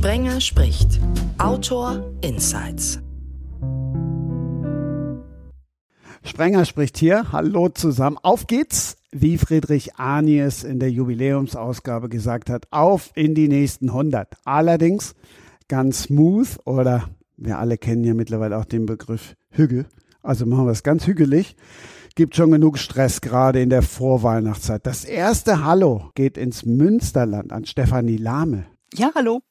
Sprenger spricht. Autor Insights. Sprenger spricht hier. Hallo zusammen. Auf geht's, wie Friedrich Arnies in der Jubiläumsausgabe gesagt hat, auf in die nächsten 100. Allerdings ganz smooth oder wir alle kennen ja mittlerweile auch den Begriff Hügel. Also machen wir es ganz hügelig. Gibt schon genug Stress gerade in der Vorweihnachtszeit. Das erste Hallo geht ins Münsterland an Stefanie Lahme. Ja, hallo.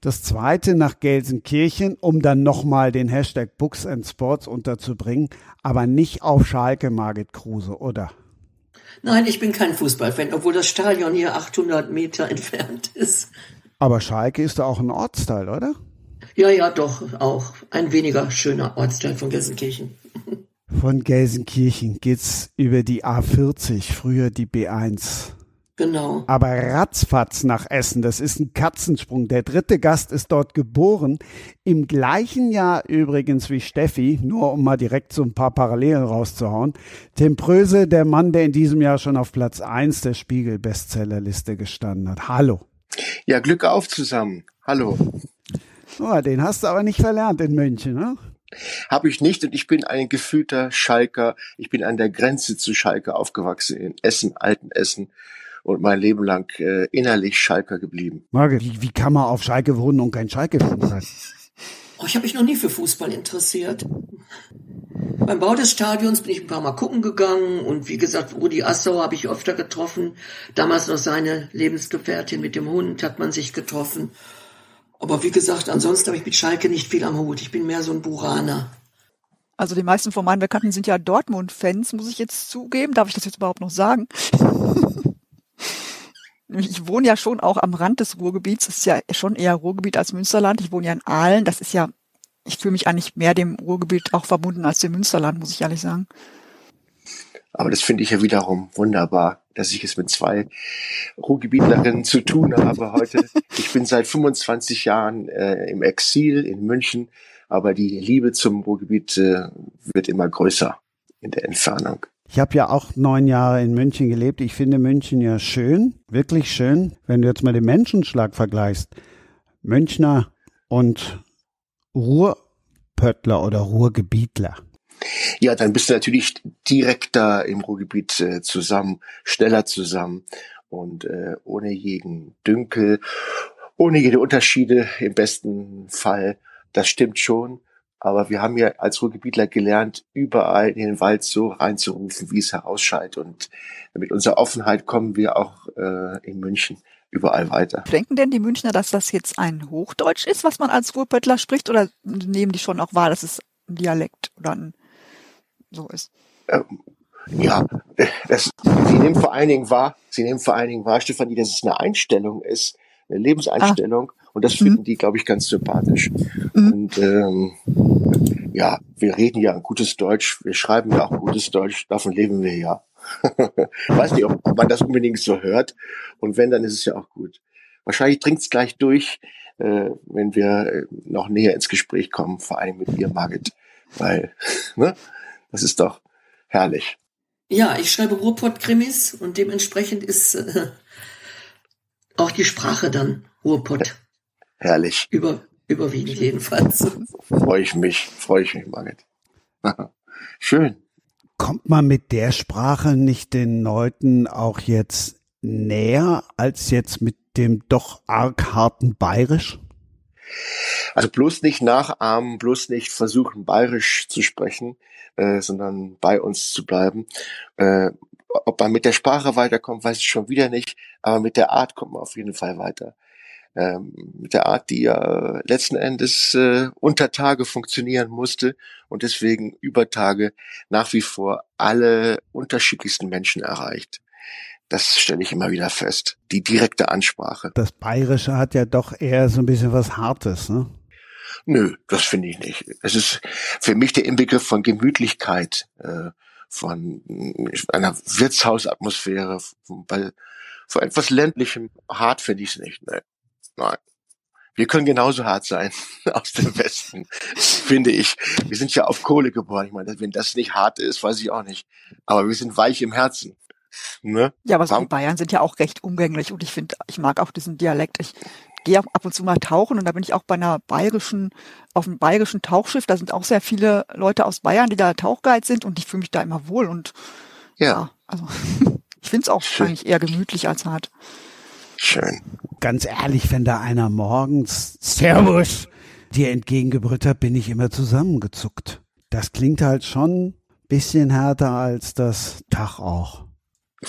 Das zweite nach Gelsenkirchen, um dann nochmal den Hashtag Books and Sports unterzubringen, aber nicht auf Schalke, Margit Kruse, oder? Nein, ich bin kein Fußballfan, obwohl das Stadion hier 800 Meter entfernt ist. Aber Schalke ist da auch ein Ortsteil, oder? Ja, ja, doch, auch ein weniger schöner Ortsteil von Gelsenkirchen. Von Gelsenkirchen geht's über die A40, früher die B1. Genau. Aber ratzfatz nach Essen, das ist ein Katzensprung. Der dritte Gast ist dort geboren. Im gleichen Jahr übrigens wie Steffi, nur um mal direkt so ein paar Parallelen rauszuhauen. Tim Pröse, der Mann, der in diesem Jahr schon auf Platz 1 der Spiegel-Bestsellerliste gestanden hat. Hallo. Ja, Glück auf zusammen. Hallo. Oh, den hast du aber nicht verlernt in München, ne? Habe ich nicht und ich bin ein gefühlter Schalker. Ich bin an der Grenze zu Schalke aufgewachsen in Essen, Alten Essen und mein Leben lang äh, innerlich Schalker geblieben. Margit, wie, wie kann man auf Schalke wohnen und kein Schalke-Fan sein? Oh, ich habe mich noch nie für Fußball interessiert. Beim Bau des Stadions bin ich ein paar Mal gucken gegangen und wie gesagt, Rudi Assauer habe ich öfter getroffen. Damals noch seine Lebensgefährtin mit dem Hund hat man sich getroffen. Aber wie gesagt, ansonsten habe ich mit Schalke nicht viel am Hut. Ich bin mehr so ein Buraner. Also die meisten von meinen Bekannten sind ja Dortmund-Fans, muss ich jetzt zugeben. Darf ich das jetzt überhaupt noch sagen? ich wohne ja schon auch am Rand des Ruhrgebiets. Das ist ja schon eher Ruhrgebiet als Münsterland. Ich wohne ja in Aalen. Das ist ja, ich fühle mich eigentlich mehr dem Ruhrgebiet auch verbunden als dem Münsterland, muss ich ehrlich sagen. Aber das finde ich ja wiederum wunderbar, dass ich es mit zwei Ruhrgebietlerinnen zu tun habe heute. Ich bin seit 25 Jahren äh, im Exil in München, aber die Liebe zum Ruhrgebiet äh, wird immer größer in der Entfernung. Ich habe ja auch neun Jahre in München gelebt. Ich finde München ja schön, wirklich schön. Wenn du jetzt mal den Menschenschlag vergleichst, Münchner und Ruhrpöttler oder Ruhrgebietler. Ja, dann bist du natürlich direkter im Ruhrgebiet äh, zusammen, schneller zusammen und äh, ohne jeden Dünkel, ohne jede Unterschiede im besten Fall. Das stimmt schon. Aber wir haben ja als Ruhrgebietler gelernt, überall in den Wald so reinzurufen, wie es herausschallt. Und mit unserer Offenheit kommen wir auch äh, in München überall weiter. Denken denn die Münchner, dass das jetzt ein Hochdeutsch ist, was man als Ruhrpöttler spricht? Oder nehmen die schon auch wahr, dass es ein Dialekt oder ein so ist? Ähm, ja, das, sie nehmen vor allen Dingen wahr, sie nehmen vor allen Dingen wahr, Stefanie, dass es eine Einstellung ist, eine Lebenseinstellung. Ah und das finden mhm. die, glaube ich, ganz sympathisch. Mhm. Und ähm, ja, wir reden ja ein gutes Deutsch, wir schreiben ja auch gutes Deutsch, davon leben wir ja. Weiß nicht, ob, ob man das unbedingt so hört. Und wenn, dann ist es ja auch gut. Wahrscheinlich dringt es gleich durch, äh, wenn wir äh, noch näher ins Gespräch kommen, vor allem mit dir, Margit. Weil, ne, das ist doch herrlich. Ja, ich schreibe Ruhrpott-Krimis und dementsprechend ist äh, auch die Sprache dann Ruhrpott. Herrlich. Über, überwiegend jedenfalls. Freue ich mich, freue ich mich, Margit. Schön. Kommt man mit der Sprache nicht den Leuten auch jetzt näher als jetzt mit dem doch arg harten Bayerisch? Also bloß nicht nachahmen, bloß nicht versuchen, bayerisch zu sprechen, äh, sondern bei uns zu bleiben. Äh, ob man mit der Sprache weiterkommt, weiß ich schon wieder nicht, aber mit der Art kommt man auf jeden Fall weiter mit der Art, die ja letzten Endes äh, unter Tage funktionieren musste und deswegen über Tage nach wie vor alle unterschiedlichsten Menschen erreicht. Das stelle ich immer wieder fest. Die direkte Ansprache. Das Bayerische hat ja doch eher so ein bisschen was Hartes, ne? Nö, das finde ich nicht. Es ist für mich der Inbegriff von Gemütlichkeit, äh, von einer Wirtshausatmosphäre, bei, von etwas ländlichem hart finde ich es nicht. Ne? Nein. Wir können genauso hart sein aus dem Westen, finde ich. Wir sind ja auf Kohle geboren. Ich meine, wenn das nicht hart ist, weiß ich auch nicht. Aber wir sind weich im Herzen. Ne? Ja, aber so die Bayern sind ja auch recht umgänglich und ich finde, ich mag auch diesen Dialekt. Ich gehe ab und zu mal tauchen und da bin ich auch bei einer bayerischen, auf einem bayerischen Tauchschiff. Da sind auch sehr viele Leute aus Bayern, die da Tauchguide sind und ich fühle mich da immer wohl und ja, ja also ich finde es auch Schön. eigentlich eher gemütlich als hart. Schön. Ganz ehrlich, wenn da einer morgens Servus dir entgegengebrüllt hat, bin ich immer zusammengezuckt. Das klingt halt schon bisschen härter als das Tag auch.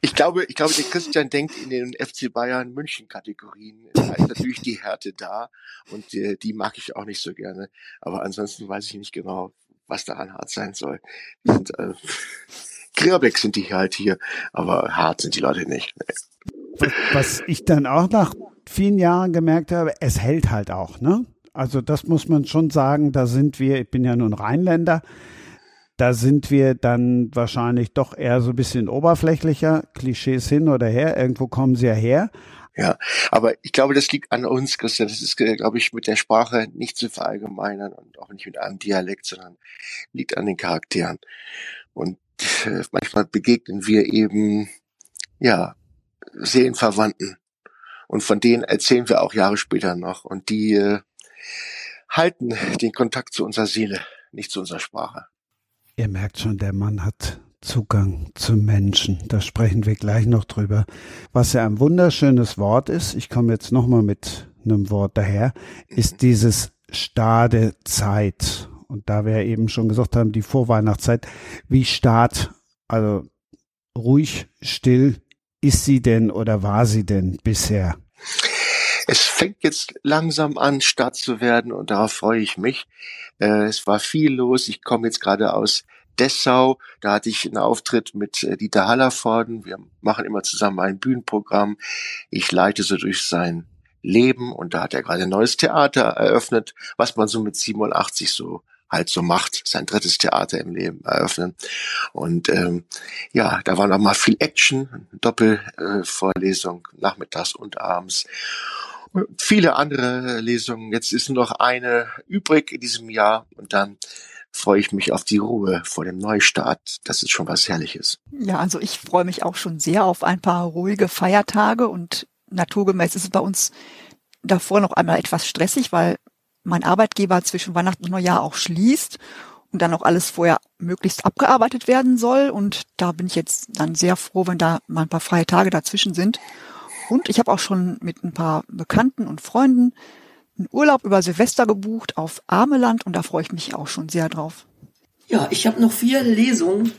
ich glaube, ich glaube, der Christian denkt in den FC Bayern München Kategorien. Da ist natürlich die Härte da und die, die mag ich auch nicht so gerne. Aber ansonsten weiß ich nicht genau, was daran hart sein soll. Sind, äh, Grierbeck sind die halt hier, aber hart sind die Leute nicht. Nee. Was ich dann auch nach vielen Jahren gemerkt habe, es hält halt auch, ne? Also das muss man schon sagen, da sind wir, ich bin ja nun Rheinländer, da sind wir dann wahrscheinlich doch eher so ein bisschen oberflächlicher, Klischees hin oder her, irgendwo kommen sie ja her. Ja, aber ich glaube, das liegt an uns, Christian. Das ist, glaube ich, mit der Sprache nicht zu verallgemeinern und auch nicht mit einem Dialekt, sondern liegt an den Charakteren. Und äh, manchmal begegnen wir eben, ja, Seelenverwandten. Und von denen erzählen wir auch Jahre später noch. Und die äh, halten den Kontakt zu unserer Seele, nicht zu unserer Sprache. Ihr merkt schon, der Mann hat Zugang zum Menschen. Da sprechen wir gleich noch drüber. Was ja ein wunderschönes Wort ist, ich komme jetzt nochmal mit einem Wort daher, ist mhm. dieses Stade Zeit. Und da wir eben schon gesagt haben, die Vorweihnachtszeit, wie Start, also ruhig, still, ist sie denn oder war sie denn bisher? Es fängt jetzt langsam an, Start zu werden und darauf freue ich mich. Äh, es war viel los. Ich komme jetzt gerade aus Dessau. Da hatte ich einen Auftritt mit äh, Dieter Hallervorden. Wir machen immer zusammen ein Bühnenprogramm. Ich leite so durch sein Leben und da hat er gerade ein neues Theater eröffnet, was man so mit 87 so halt so macht, sein drittes Theater im Leben eröffnen. Und ähm, ja, da war noch mal viel Action, Doppelvorlesung äh, nachmittags und abends viele andere Lesungen. Jetzt ist nur noch eine übrig in diesem Jahr und dann freue ich mich auf die Ruhe vor dem Neustart. Das ist schon was Herrliches. Ja, also ich freue mich auch schon sehr auf ein paar ruhige Feiertage und naturgemäß ist es bei uns davor noch einmal etwas stressig, weil mein Arbeitgeber zwischen Weihnachten und Neujahr auch schließt und dann auch alles vorher möglichst abgearbeitet werden soll. Und da bin ich jetzt dann sehr froh, wenn da mal ein paar freie Tage dazwischen sind. Und ich habe auch schon mit ein paar Bekannten und Freunden einen Urlaub über Silvester gebucht auf Armeland und da freue ich mich auch schon sehr drauf. Ja, ich habe noch vier Lesungen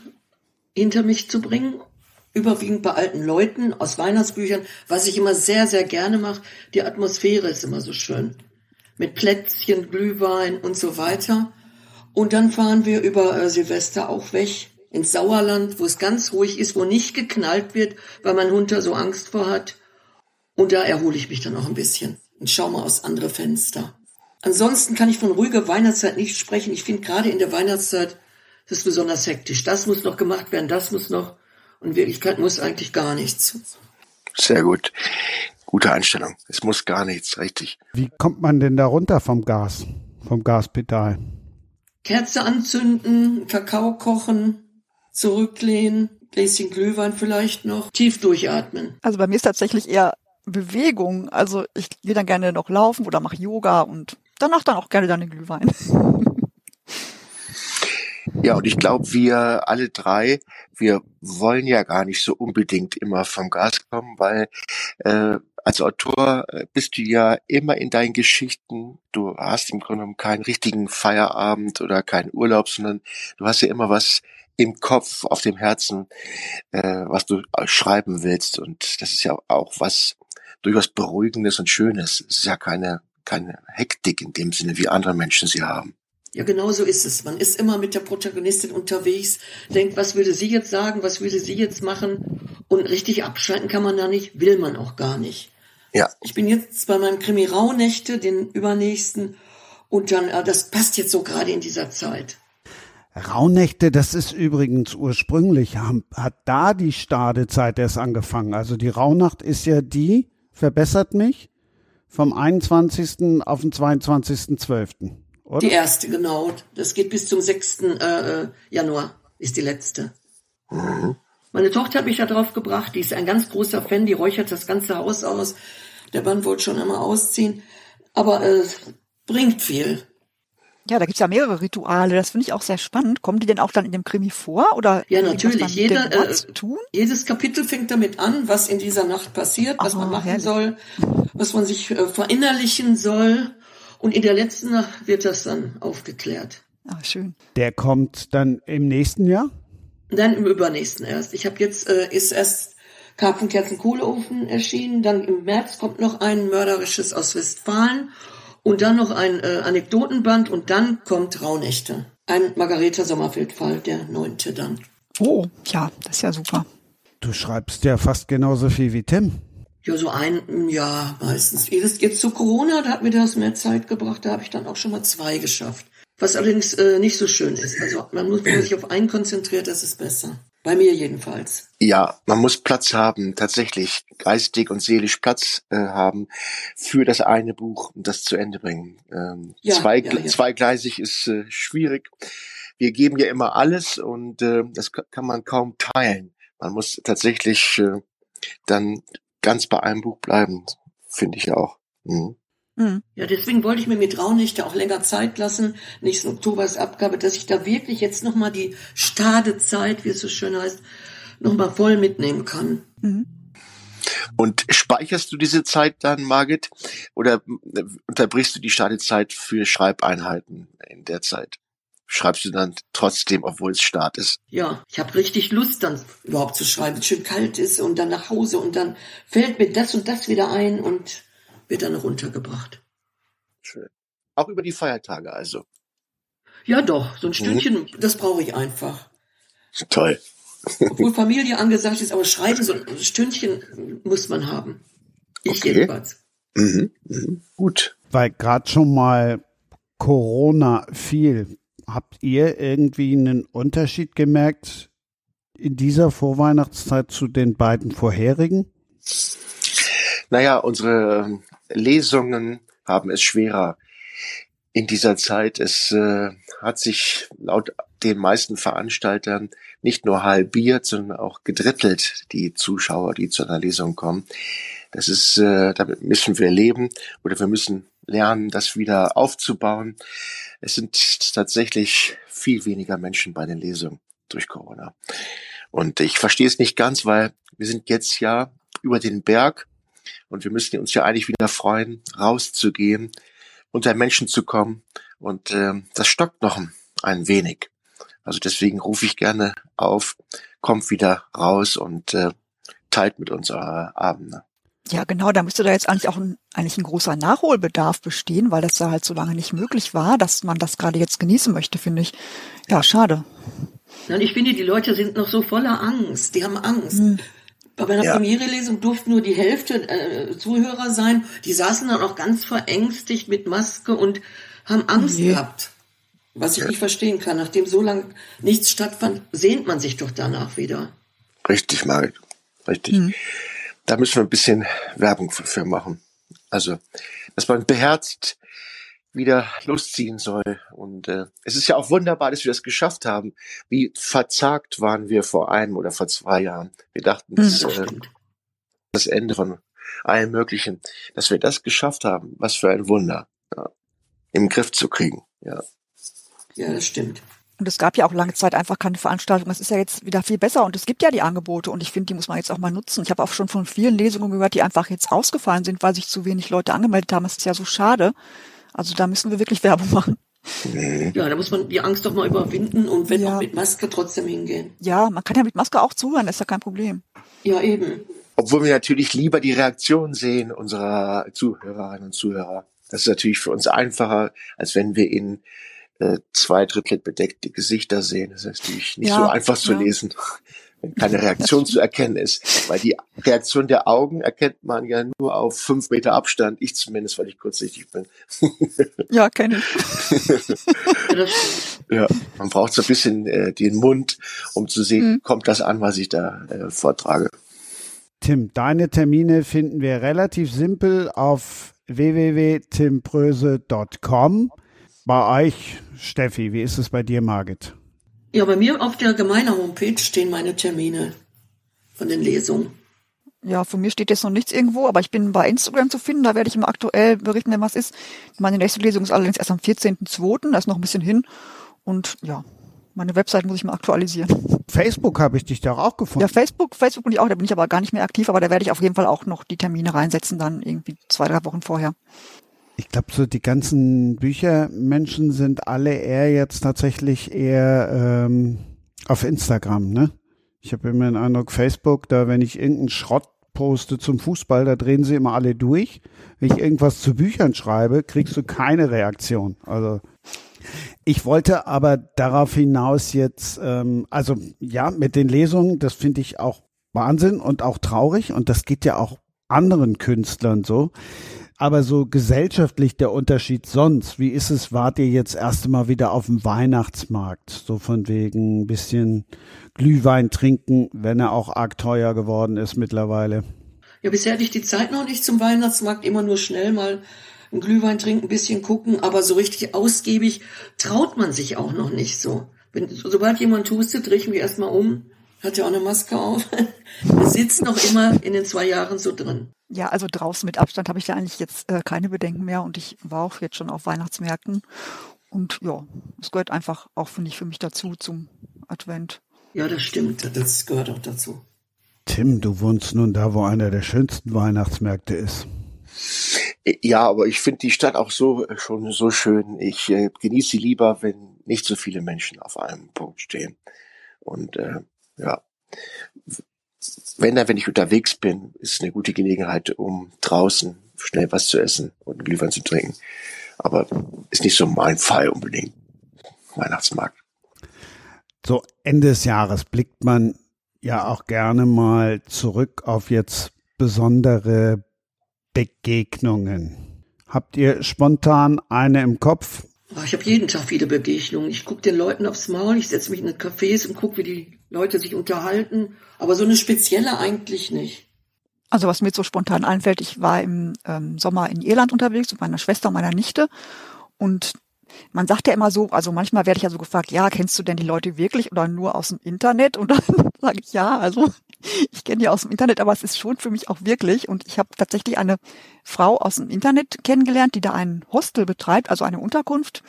hinter mich zu bringen, überwiegend bei alten Leuten aus Weihnachtsbüchern, was ich immer sehr, sehr gerne mache. Die Atmosphäre ist immer so schön. Mit Plätzchen, Glühwein und so weiter. Und dann fahren wir über äh, Silvester auch weg ins Sauerland, wo es ganz ruhig ist, wo nicht geknallt wird, weil mein Hund da so Angst vor hat. Und da erhole ich mich dann auch ein bisschen und schaue mal aus andere Fenster. Ansonsten kann ich von ruhiger Weihnachtszeit nicht sprechen. Ich finde gerade in der Weihnachtszeit das ist besonders hektisch. Das muss noch gemacht werden, das muss noch. Und in Wirklichkeit muss eigentlich gar nichts. Sehr gut. Gute Einstellung. Es muss gar nichts, richtig. Wie kommt man denn da runter vom Gas, vom Gaspedal? Kerze anzünden, Kakao kochen, zurücklehnen, Gläschen Glühwein vielleicht noch, tief durchatmen. Also bei mir ist tatsächlich eher Bewegung. Also ich gehe dann gerne noch laufen oder mache Yoga und danach dann auch gerne dann den Glühwein. Ja, und ich glaube, wir alle drei, wir wollen ja gar nicht so unbedingt immer vom Gas kommen, weil äh, als Autor äh, bist du ja immer in deinen Geschichten. Du hast im Grunde genommen keinen richtigen Feierabend oder keinen Urlaub, sondern du hast ja immer was im Kopf, auf dem Herzen, äh, was du schreiben willst. Und das ist ja auch was durchaus Beruhigendes und Schönes. Es ist ja keine, keine Hektik in dem Sinne, wie andere Menschen sie haben. Ja, genau so ist es. Man ist immer mit der Protagonistin unterwegs, denkt, was würde sie jetzt sagen, was würde sie jetzt machen? Und richtig abschalten kann man da nicht, will man auch gar nicht. Ja. Ich bin jetzt bei meinem Krimi Rauhnächte, den übernächsten, und dann, äh, das passt jetzt so gerade in dieser Zeit. Rauhnächte, das ist übrigens ursprünglich, hat da die Stadezeit erst angefangen. Also die Rauhnacht ist ja die, verbessert mich, vom 21. auf den 22.12. Die erste, genau. Das geht bis zum 6. Äh, äh, Januar, ist die letzte. Mhm. Meine Tochter hat mich da drauf gebracht, die ist ein ganz großer Fan, die räuchert das ganze Haus aus. Der Mann wollte schon immer ausziehen. Aber es äh, bringt viel. Ja, da gibt's ja mehrere Rituale. Das finde ich auch sehr spannend. Kommen die denn auch dann in dem Krimi vor? Oder ja, natürlich. Jeder, äh, tun? Jedes Kapitel fängt damit an, was in dieser Nacht passiert, was Aha, man machen herrlich. soll, was man sich äh, verinnerlichen soll. Und in der letzten Nacht wird das dann aufgeklärt. Ah, schön. Der kommt dann im nächsten Jahr? Dann im übernächsten erst. Ich habe jetzt, äh, ist erst Karpfenkerzen Kohleofen erschienen, dann im März kommt noch ein mörderisches aus Westfalen und dann noch ein äh, Anekdotenband und dann kommt Raunächte. Ein Margareta Sommerfeld-Fall, der neunte dann. Oh, ja, das ist ja super. Du schreibst ja fast genauso viel wie Tim. Ja, so ein Jahr meistens. Jetzt, jetzt zu Corona, da hat mir das mehr Zeit gebracht, da habe ich dann auch schon mal zwei geschafft. Was allerdings äh, nicht so schön ist. Also man muss, wenn man sich auf einen konzentriert, das ist besser. Bei mir jedenfalls. Ja, man muss Platz haben, tatsächlich geistig und seelisch Platz äh, haben für das eine Buch und das zu Ende bringen. Ähm, ja, zwei, ja, ja. Zweigleisig ist äh, schwierig. Wir geben ja immer alles und äh, das kann man kaum teilen. Man muss tatsächlich äh, dann ganz bei einem Buch bleiben, finde ich auch. Mhm. Mhm. Ja, deswegen wollte ich mir mit Raunächte auch länger Zeit lassen. Nächsten Oktober ist Abgabe, dass ich da wirklich jetzt nochmal die Stadezeit, wie es so schön heißt, nochmal voll mitnehmen kann. Mhm. Und speicherst du diese Zeit dann, Margit, oder unterbrichst du die Stadezeit für Schreibeinheiten in der Zeit? Schreibst du dann trotzdem, obwohl es Start ist? Ja, ich habe richtig Lust dann überhaupt zu schreiben, wenn es schön kalt ist und dann nach Hause und dann fällt mir das und das wieder ein und wird dann runtergebracht. Schön. Auch über die Feiertage also. Ja doch, so ein mhm. Stündchen, mhm. das brauche ich einfach. Toll. Obwohl Familie angesagt ist, aber schreiben, so ein Stündchen muss man haben. Ich okay. jedenfalls. Mhm. Mhm. Gut. Weil gerade schon mal Corona fiel, habt ihr irgendwie einen Unterschied gemerkt in dieser Vorweihnachtszeit zu den beiden vorherigen? Naja, unsere Lesungen haben es schwerer in dieser Zeit. Es äh, hat sich laut den meisten Veranstaltern nicht nur halbiert, sondern auch gedrittelt, die Zuschauer, die zu einer Lesung kommen. Das ist, äh, damit müssen wir leben oder wir müssen lernen, das wieder aufzubauen. Es sind tatsächlich viel weniger Menschen bei den Lesungen durch Corona. Und ich verstehe es nicht ganz, weil wir sind jetzt ja über den Berg und wir müssen uns ja eigentlich wieder freuen, rauszugehen, unter Menschen zu kommen. Und äh, das stockt noch ein wenig. Also deswegen rufe ich gerne auf, kommt wieder raus und äh, teilt mit uns eure Abende. Ja, genau, da müsste da jetzt eigentlich auch ein, eigentlich ein großer Nachholbedarf bestehen, weil das ja halt so lange nicht möglich war, dass man das gerade jetzt genießen möchte, finde ich. Ja, schade. Und ich finde, die Leute sind noch so voller Angst. Die haben Angst. Hm. Bei meiner ja. Premiere-Lesung durften nur die Hälfte äh, Zuhörer sein. Die saßen dann auch ganz verängstigt mit Maske und haben Angst nee. gehabt. Was ich ja. nicht verstehen kann. Nachdem so lange nichts stattfand, sehnt man sich doch danach wieder. Richtig, Margit. Richtig. Mhm. Da müssen wir ein bisschen Werbung für machen. Also, dass man beherzt wieder losziehen soll. Und äh, es ist ja auch wunderbar, dass wir das geschafft haben. Wie verzagt waren wir vor einem oder vor zwei Jahren. Wir dachten, das ist äh, das Ende von allem Möglichen. Dass wir das geschafft haben, was für ein Wunder. Ja, Im Griff zu kriegen. Ja. ja, das stimmt. Und es gab ja auch lange Zeit einfach keine Veranstaltung. Es ist ja jetzt wieder viel besser und es gibt ja die Angebote und ich finde, die muss man jetzt auch mal nutzen. Ich habe auch schon von vielen Lesungen gehört, die einfach jetzt rausgefallen sind, weil sich zu wenig Leute angemeldet haben. Es ist ja so schade. Also da müssen wir wirklich Werbung machen. Ja, da muss man die Angst doch mal überwinden und wenn ja. auch mit Maske trotzdem hingehen. Ja, man kann ja mit Maske auch zuhören, ist ja kein Problem. Ja, eben. Obwohl wir natürlich lieber die Reaktion sehen unserer Zuhörerinnen und Zuhörer. Das ist natürlich für uns einfacher, als wenn wir in äh, zwei Drittel bedeckte Gesichter sehen. Das ist natürlich nicht ja, so einfach zu ja. lesen wenn keine Reaktion zu erkennen ist. Weil die Reaktion der Augen erkennt man ja nur auf fünf Meter Abstand. Ich zumindest, weil ich kurzsichtig bin. Ja, kenne ich. ja, man braucht so ein bisschen äh, den Mund, um zu sehen, mhm. kommt das an, was ich da äh, vortrage. Tim, deine Termine finden wir relativ simpel auf www.timpröse.com. Bei euch, Steffi, wie ist es bei dir, Margit? Ja, bei mir auf der gemeiner Homepage stehen meine Termine. von den Lesungen. Ja, von mir steht jetzt noch nichts irgendwo, aber ich bin bei Instagram zu finden, da werde ich immer aktuell berichten, wenn was ist. Meine nächste Lesung ist allerdings erst am 14.02., da ist noch ein bisschen hin. Und ja, meine Website muss ich mal aktualisieren. Facebook habe ich dich da auch gefunden. Ja, Facebook, Facebook bin ich auch, da bin ich aber gar nicht mehr aktiv, aber da werde ich auf jeden Fall auch noch die Termine reinsetzen, dann irgendwie zwei, drei Wochen vorher. Ich glaube, so die ganzen Büchermenschen sind alle eher jetzt tatsächlich eher ähm, auf Instagram, ne? Ich habe immer den Eindruck, Facebook, da wenn ich irgendeinen Schrott poste zum Fußball, da drehen sie immer alle durch. Wenn ich irgendwas zu Büchern schreibe, kriegst du keine Reaktion. Also ich wollte aber darauf hinaus jetzt, ähm, also ja, mit den Lesungen, das finde ich auch Wahnsinn und auch traurig und das geht ja auch anderen Künstlern so. Aber so gesellschaftlich der Unterschied sonst, wie ist es, wart ihr jetzt erst einmal wieder auf dem Weihnachtsmarkt? So von wegen ein bisschen Glühwein trinken, wenn er auch arg teuer geworden ist mittlerweile. Ja, bisher hatte ich die Zeit noch nicht zum Weihnachtsmarkt, immer nur schnell mal einen Glühwein trinken, ein bisschen gucken, aber so richtig ausgiebig traut man sich auch noch nicht so. Wenn, sobald jemand hustet, drehe ich mich erstmal um, hat ja auch eine Maske auf. Wir sitzen noch immer in den zwei Jahren so drin. Ja, also draußen mit Abstand habe ich da eigentlich jetzt äh, keine Bedenken mehr und ich war auch jetzt schon auf Weihnachtsmärkten. Und ja, es gehört einfach auch, finde ich, für mich dazu zum Advent. Ja, das stimmt. Das gehört auch dazu. Tim, du wohnst nun da, wo einer der schönsten Weihnachtsmärkte ist. Ja, aber ich finde die Stadt auch so schon so schön. Ich äh, genieße sie lieber, wenn nicht so viele Menschen auf einem Punkt stehen. Und äh, ja, wenn dann, wenn ich unterwegs bin, ist es eine gute Gelegenheit, um draußen schnell was zu essen und Glühwein zu trinken. Aber ist nicht so mein Fall unbedingt. Weihnachtsmarkt. So Ende des Jahres blickt man ja auch gerne mal zurück auf jetzt besondere Begegnungen. Habt ihr spontan eine im Kopf? Oh, ich habe jeden Tag viele Begegnungen. Ich gucke den Leuten aufs Maul, ich setze mich in Cafés und gucke, wie die Leute sich unterhalten. Aber so eine spezielle eigentlich nicht. Also was mir so spontan einfällt, ich war im ähm, Sommer in Irland unterwegs mit meiner Schwester und meiner Nichte und man sagt ja immer so, also manchmal werde ich ja so gefragt, ja, kennst du denn die Leute wirklich oder nur aus dem Internet? Und dann sage ich ja, also ich kenne die aus dem Internet, aber es ist schon für mich auch wirklich. Und ich habe tatsächlich eine Frau aus dem Internet kennengelernt, die da ein Hostel betreibt, also eine Unterkunft.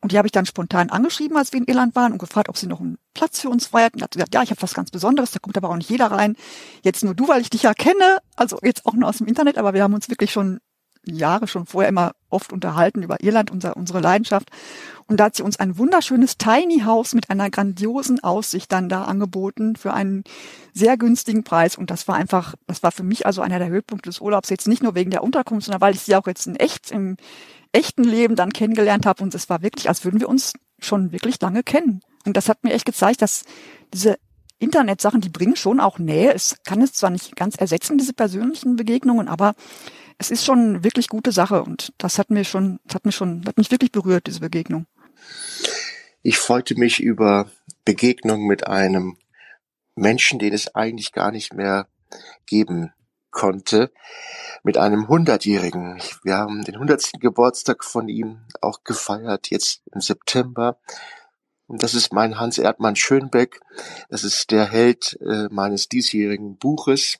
Und die habe ich dann spontan angeschrieben, als wir in Irland waren und gefragt, ob sie noch einen Platz für uns frei hat. Und hat gesagt, ja, ich habe was ganz Besonderes, da kommt aber auch nicht jeder rein. Jetzt nur du, weil ich dich ja kenne, also jetzt auch nur aus dem Internet, aber wir haben uns wirklich schon Jahre schon vorher immer oft unterhalten über Irland, unser, unsere Leidenschaft. Und da hat sie uns ein wunderschönes Tiny House mit einer grandiosen Aussicht dann da angeboten für einen sehr günstigen Preis. Und das war einfach, das war für mich also einer der Höhepunkte des Urlaubs. Jetzt nicht nur wegen der Unterkunft, sondern weil ich sie auch jetzt in echt, im echten Leben dann kennengelernt habe. Und es war wirklich, als würden wir uns schon wirklich lange kennen. Und das hat mir echt gezeigt, dass diese Internetsachen, die bringen schon auch Nähe. Es kann es zwar nicht ganz ersetzen, diese persönlichen Begegnungen, aber es ist schon eine wirklich gute Sache und das hat mir schon, das hat mich schon, hat mich wirklich berührt, diese Begegnung. Ich freute mich über Begegnung mit einem Menschen, den es eigentlich gar nicht mehr geben konnte, mit einem Hundertjährigen. Wir haben den hundertsten Geburtstag von ihm auch gefeiert, jetzt im September. Das ist mein Hans Erdmann Schönbeck. Das ist der Held äh, meines diesjährigen Buches.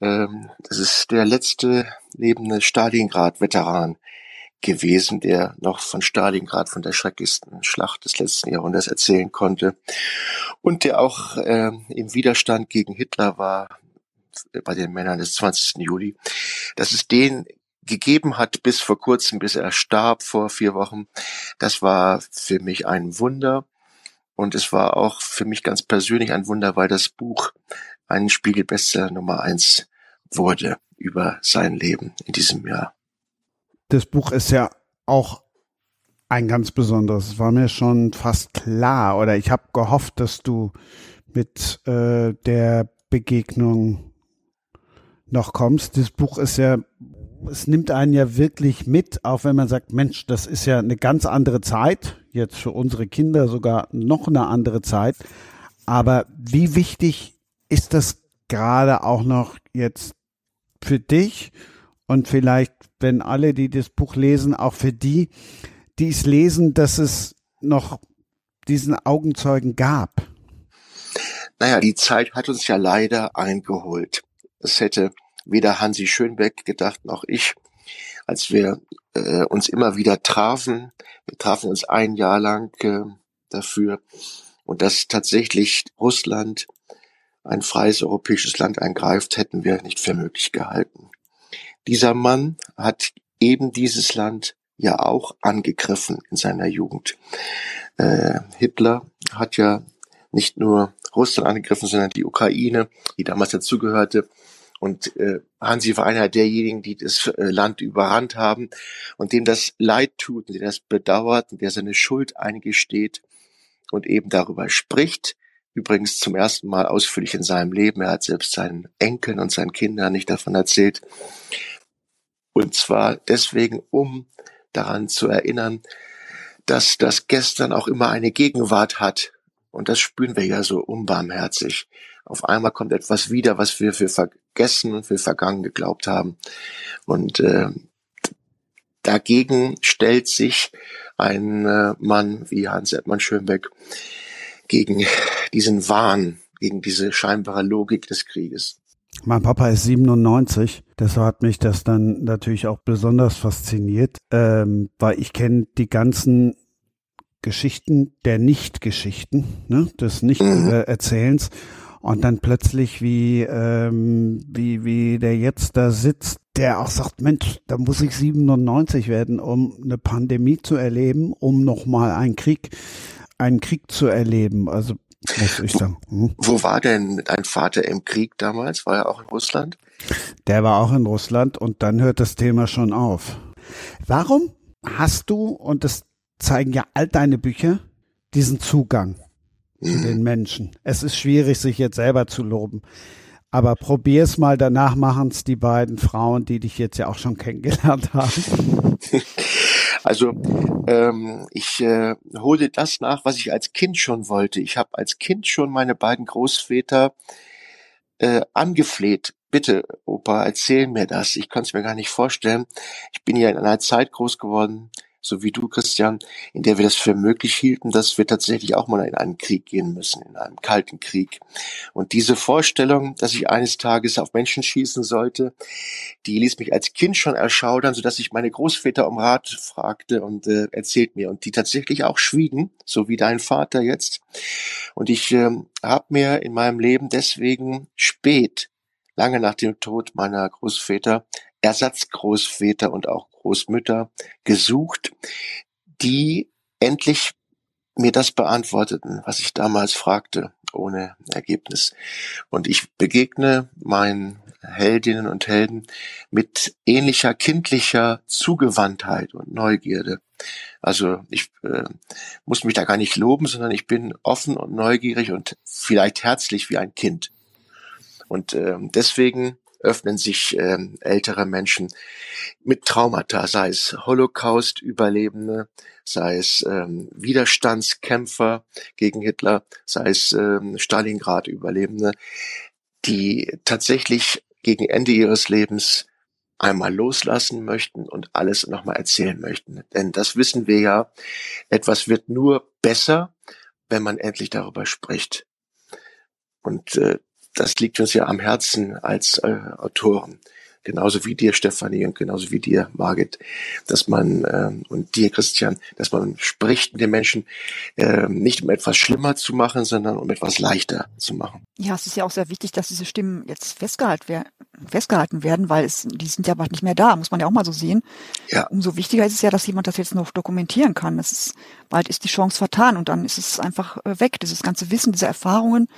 Ähm, das ist der letzte lebende Stalingrad-Veteran gewesen, der noch von Stalingrad, von der schrecklichsten Schlacht des letzten Jahrhunderts erzählen konnte und der auch äh, im Widerstand gegen Hitler war bei den Männern des 20. Juli, dass es den gegeben hat bis vor kurzem, bis er starb vor vier Wochen. Das war für mich ein Wunder. Und es war auch für mich ganz persönlich ein Wunder, weil das Buch ein Spiegelbestseller Nummer eins wurde über sein Leben in diesem Jahr. Das Buch ist ja auch ein ganz besonderes. Es war mir schon fast klar oder ich habe gehofft, dass du mit äh, der Begegnung noch kommst. Das Buch ist ja, es nimmt einen ja wirklich mit, auch wenn man sagt, Mensch, das ist ja eine ganz andere Zeit, jetzt für unsere Kinder sogar noch eine andere Zeit. Aber wie wichtig ist das gerade auch noch jetzt für dich und vielleicht, wenn alle, die das Buch lesen, auch für die, die es lesen, dass es noch diesen Augenzeugen gab? naja, die Zeit hat uns ja leider eingeholt. Es hätte weder Hansi Schönbeck gedacht noch ich, als wir äh, uns immer wieder trafen. Wir trafen uns ein Jahr lang äh, dafür und dass tatsächlich Russland ein freies europäisches Land eingreift, hätten wir nicht für möglich gehalten. Dieser Mann hat eben dieses Land ja auch angegriffen in seiner Jugend. Äh, Hitler hat ja nicht nur Russland angegriffen, sondern die Ukraine, die damals dazugehörte. Und äh, Hansi war einer derjenigen, die das äh, Land überrannt haben und dem das leid tut und der das bedauert und der seine Schuld eingesteht und eben darüber spricht. Übrigens zum ersten Mal ausführlich in seinem Leben. Er hat selbst seinen Enkeln und seinen Kindern nicht davon erzählt. Und zwar deswegen, um daran zu erinnern, dass das gestern auch immer eine Gegenwart hat. Und das spüren wir ja so unbarmherzig. Auf einmal kommt etwas wieder, was wir für vergessen und für vergangen geglaubt haben. Und äh, dagegen stellt sich ein äh, Mann wie Hans Edmann Schönbeck gegen diesen Wahn, gegen diese scheinbare Logik des Krieges. Mein Papa ist 97, deshalb hat mich das dann natürlich auch besonders fasziniert, ähm, weil ich kenne die ganzen Geschichten der Nicht-Geschichten, ne, des Nicht-Erzählens. Und dann plötzlich, wie, ähm, wie, wie der jetzt da sitzt, der auch sagt, Mensch, da muss ich 97 werden, um eine Pandemie zu erleben, um nochmal einen Krieg, einen Krieg zu erleben. Also muss ich sagen. Hm. Wo war denn dein Vater im Krieg damals? War er auch in Russland? Der war auch in Russland und dann hört das Thema schon auf. Warum hast du, und das zeigen ja all deine Bücher, diesen Zugang zu hm. den Menschen? Es ist schwierig, sich jetzt selber zu loben. Aber probier's mal, danach machen's die beiden Frauen, die dich jetzt ja auch schon kennengelernt haben. Also ähm, ich äh, hole das nach, was ich als Kind schon wollte. Ich habe als Kind schon meine beiden Großväter äh, angefleht. Bitte, Opa, erzähl mir das. Ich kann es mir gar nicht vorstellen. Ich bin ja in einer Zeit groß geworden, so wie du, Christian, in der wir das für möglich hielten, dass wir tatsächlich auch mal in einen Krieg gehen müssen, in einen kalten Krieg. Und diese Vorstellung, dass ich eines Tages auf Menschen schießen sollte, die ließ mich als Kind schon erschaudern, sodass ich meine Großväter um Rat fragte und äh, erzählt mir und die tatsächlich auch schwiegen, so wie dein Vater jetzt. Und ich äh, habe mir in meinem Leben deswegen spät lange nach dem Tod meiner Großväter Ersatzgroßväter und auch Großmütter gesucht, die endlich mir das beantworteten, was ich damals fragte, ohne Ergebnis. Und ich begegne meinen Heldinnen und Helden mit ähnlicher kindlicher Zugewandtheit und Neugierde. Also ich äh, muss mich da gar nicht loben, sondern ich bin offen und neugierig und vielleicht herzlich wie ein Kind. Und äh, deswegen öffnen sich ähm, ältere Menschen mit Traumata, sei es Holocaust-Überlebende, sei es ähm, Widerstandskämpfer gegen Hitler, sei es ähm, Stalingrad-Überlebende, die tatsächlich gegen Ende ihres Lebens einmal loslassen möchten und alles nochmal erzählen möchten. Denn das wissen wir ja, etwas wird nur besser, wenn man endlich darüber spricht. Und äh, das liegt uns ja am Herzen als äh, Autoren. Genauso wie dir, Stefanie, und genauso wie dir, Margit, dass man, ähm, und dir, Christian, dass man spricht mit den Menschen, äh, nicht um etwas schlimmer zu machen, sondern um etwas leichter zu machen. Ja, es ist ja auch sehr wichtig, dass diese Stimmen jetzt festgehalten, werden, festgehalten werden, weil es, die sind ja bald nicht mehr da, muss man ja auch mal so sehen. Ja. Umso wichtiger ist es ja, dass jemand das jetzt noch dokumentieren kann. Das ist, bald ist die Chance vertan und dann ist es einfach äh, weg. Dieses ganze Wissen, diese Erfahrungen,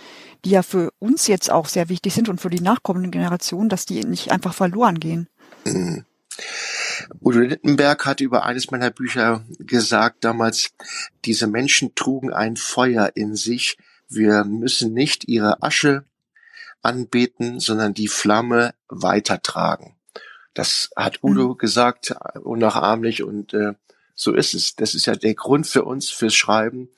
die ja für uns jetzt auch sehr wichtig sind und für die nachkommenden Generationen, dass die nicht einfach verloren gehen. Mhm. Udo Littenberg hat über eines meiner Bücher gesagt damals, diese Menschen trugen ein Feuer in sich. Wir müssen nicht ihre Asche anbeten, sondern die Flamme weitertragen. Das hat Udo mhm. gesagt, unnachahmlich und äh, so ist es. Das ist ja der Grund für uns, fürs Schreiben,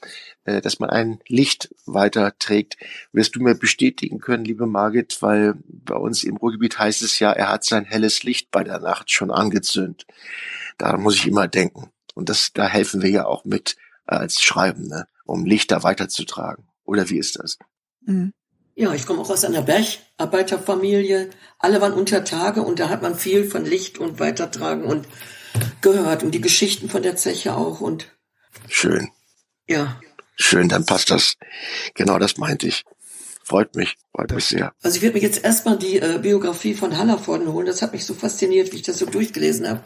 dass man ein Licht weiterträgt. Wirst du mir bestätigen können, liebe Margit, weil bei uns im Ruhrgebiet heißt es ja, er hat sein helles Licht bei der Nacht schon angezündet. Daran muss ich immer denken. Und das, da helfen wir ja auch mit als Schreibende, um Lichter weiterzutragen. Oder wie ist das? Mhm. Ja, ich komme auch aus einer Bergarbeiterfamilie. Alle waren unter Tage und da hat man viel von Licht und Weitertragen und gehört und die Geschichten von der Zeche auch und. Schön. Ja. Schön, dann passt das. Genau das meinte ich. Freut mich, freut mich sehr. Also ich werde mir jetzt erstmal die äh, Biografie von Hallervorden holen. Das hat mich so fasziniert, wie ich das so durchgelesen habe.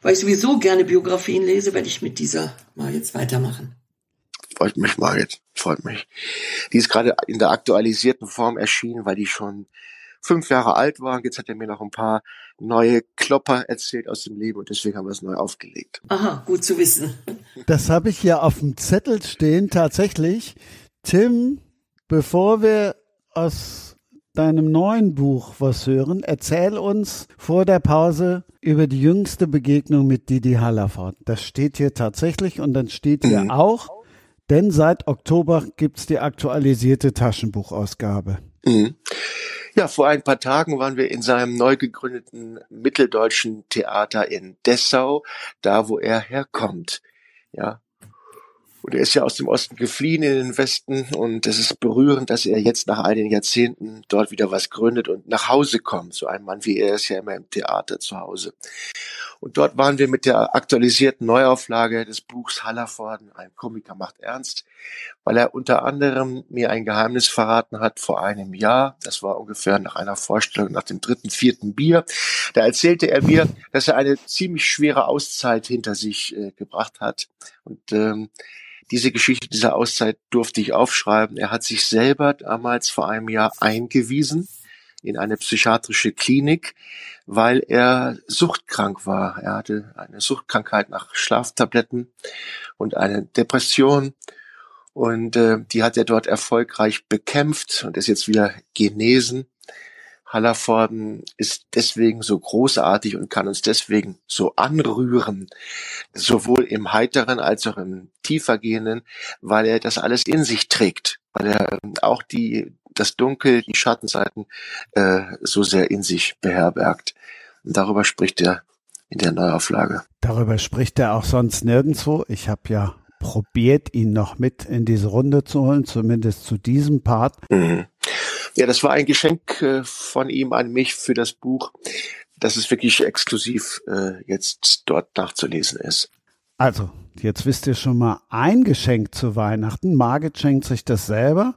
Weil ich sowieso gerne Biografien lese, werde ich mit dieser mal jetzt weitermachen. Freut mich, Margit. Freut mich. Die ist gerade in der aktualisierten Form erschienen, weil die schon fünf Jahre alt war. Jetzt hat er mir noch ein paar neue Klopper erzählt aus dem Leben und deswegen haben wir es neu aufgelegt. Aha, gut zu wissen. Das habe ich hier auf dem Zettel stehen, tatsächlich. Tim, bevor wir aus deinem neuen Buch was hören, erzähl uns vor der Pause über die jüngste Begegnung mit Didi Hallerford. Das steht hier tatsächlich und dann steht hier mhm. auch, denn seit Oktober gibt's die aktualisierte Taschenbuchausgabe. Mhm. Ja, vor ein paar Tagen waren wir in seinem neu gegründeten mitteldeutschen Theater in Dessau, da wo er herkommt. Ja. Und er ist ja aus dem Osten gefliehen in den Westen und es ist berührend, dass er jetzt nach einigen Jahrzehnten dort wieder was gründet und nach Hause kommt. So ein Mann wie er ist ja immer im Theater zu Hause. Und dort waren wir mit der aktualisierten Neuauflage des Buchs Hallervorden, ein Komiker macht ernst, weil er unter anderem mir ein Geheimnis verraten hat vor einem Jahr. Das war ungefähr nach einer Vorstellung nach dem dritten, vierten Bier. Da erzählte er mir, dass er eine ziemlich schwere Auszeit hinter sich äh, gebracht hat. Und ähm, diese Geschichte dieser Auszeit durfte ich aufschreiben. Er hat sich selber damals vor einem Jahr eingewiesen in eine psychiatrische Klinik, weil er suchtkrank war. Er hatte eine Suchtkrankheit nach Schlaftabletten und eine Depression. Und äh, die hat er dort erfolgreich bekämpft und ist jetzt wieder genesen. Hallervorden ist deswegen so großartig und kann uns deswegen so anrühren, sowohl im heiteren als auch im tiefergehenden, weil er das alles in sich trägt, weil er ähm, auch die das Dunkel, die Schattenseiten äh, so sehr in sich beherbergt. Und darüber spricht er in der Neuauflage. Darüber spricht er auch sonst nirgendwo. Ich habe ja probiert, ihn noch mit in diese Runde zu holen, zumindest zu diesem Part. Mhm. Ja, das war ein Geschenk äh, von ihm an mich für das Buch, dass es wirklich exklusiv äh, jetzt dort nachzulesen ist. Also, jetzt wisst ihr schon mal ein Geschenk zu Weihnachten. Margit schenkt sich das selber.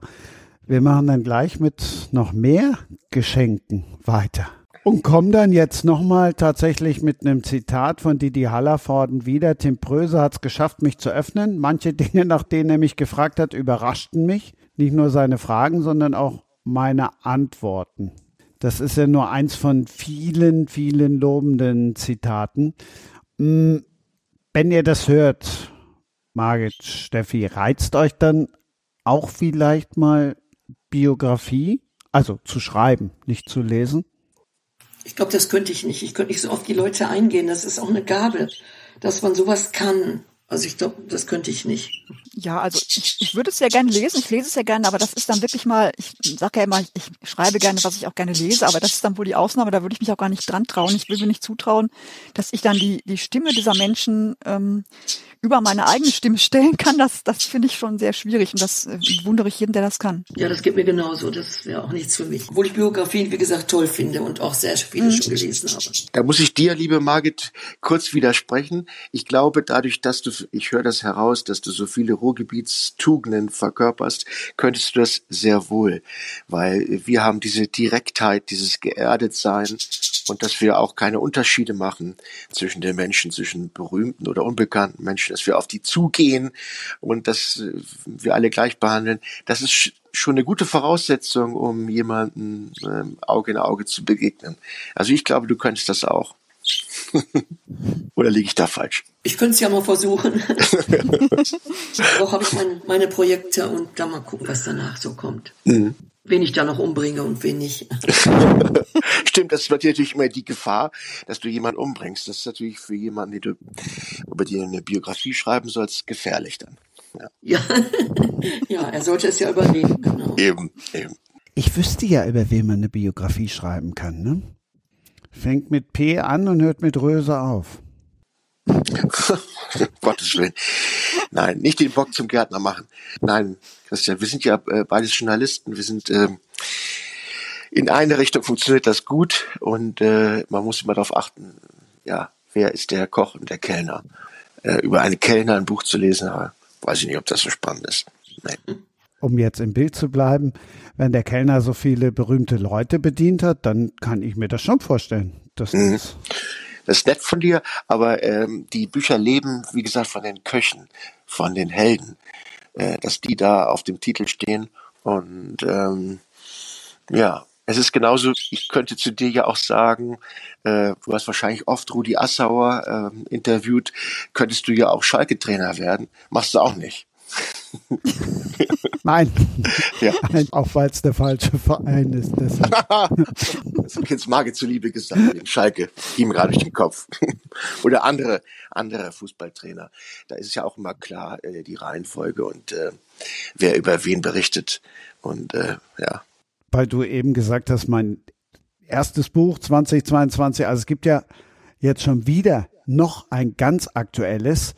Wir machen dann gleich mit noch mehr Geschenken weiter. Und kommen dann jetzt nochmal tatsächlich mit einem Zitat von Didi Hallervorden wieder. Tim Pröse hat es geschafft, mich zu öffnen. Manche Dinge, nach denen er mich gefragt hat, überraschten mich. Nicht nur seine Fragen, sondern auch meine Antworten. Das ist ja nur eins von vielen, vielen lobenden Zitaten. Hm, wenn ihr das hört, Margit, Steffi, reizt euch dann auch vielleicht mal Biografie, also zu schreiben, nicht zu lesen? Ich glaube, das könnte ich nicht. Ich könnte nicht so oft die Leute eingehen. Das ist auch eine Gabe, dass man sowas kann. Also ich glaube, das könnte ich nicht. Ja, also ich, ich würde es ja gerne lesen, ich lese es ja gerne, aber das ist dann wirklich mal, ich sage ja immer, ich schreibe gerne, was ich auch gerne lese, aber das ist dann wohl die Ausnahme, da würde ich mich auch gar nicht dran trauen. Ich will mir nicht zutrauen, dass ich dann die, die Stimme dieser Menschen ähm, über meine eigene Stimme stellen kann. Das, das finde ich schon sehr schwierig und das äh, wundere ich jeden, der das kann. Ja, das geht mir genauso. Das wäre auch nichts für mich. Obwohl ich Biografien, wie gesagt, toll finde und auch sehr viele mhm. schon gelesen habe. Da muss ich dir, liebe Margit, kurz widersprechen. Ich glaube, dadurch, dass du, ich höre das heraus, dass du so viele Ruhrgebietstugenden verkörperst, könntest du das sehr wohl, weil wir haben diese Direktheit, dieses Geerdetsein und dass wir auch keine Unterschiede machen zwischen den Menschen, zwischen berühmten oder unbekannten Menschen, dass wir auf die zugehen und dass wir alle gleich behandeln. Das ist schon eine gute Voraussetzung, um jemanden ähm, Auge in Auge zu begegnen. Also ich glaube, du könntest das auch. Oder liege ich da falsch? Ich könnte es ja mal versuchen. Doch habe ich meine, meine, Projekte und dann mal gucken, was danach so kommt. Mhm. Wen ich da noch umbringe und wen nicht. Stimmt, das ist natürlich immer die Gefahr, dass du jemanden umbringst. Das ist natürlich für jemanden, den du über die eine Biografie schreiben sollst, gefährlich dann. Ja. Ja. ja, er sollte es ja überleben, genau. Eben, eben. Ich wüsste ja, über wen man eine Biografie schreiben kann, ne? Fängt mit P an und hört mit Röse auf. Gottes Willen. Nein, nicht den Bock zum Gärtner machen. Nein, Christian, wir sind ja äh, beides Journalisten. Wir sind, äh, in eine Richtung funktioniert das gut und äh, man muss immer darauf achten, ja, wer ist der Koch und der Kellner. Äh, über einen Kellner ein Buch zu lesen, weiß ich nicht, ob das so spannend ist. Nee. Um jetzt im Bild zu bleiben, wenn der Kellner so viele berühmte Leute bedient hat, dann kann ich mir das schon vorstellen. Mhm. das, das ist nett von dir, aber ähm, die Bücher leben, wie gesagt, von den Köchen, von den Helden, äh, dass die da auf dem Titel stehen und ähm, ja, es ist genauso, ich könnte zu dir ja auch sagen, äh, du hast wahrscheinlich oft Rudi Assauer äh, interviewt, könntest du ja auch Schalke-Trainer werden. Machst du auch nicht. Nein. Ja. Auch weil es der falsche Verein ist. das habe ich jetzt Marge zuliebe gesagt. Schalke, ihm gerade durch den Kopf. Oder andere, andere Fußballtrainer. Da ist es ja auch immer klar, äh, die Reihenfolge und äh, wer über wen berichtet. Und äh, ja, weil du eben gesagt hast, mein erstes Buch 2022, also es gibt ja jetzt schon wieder noch ein ganz aktuelles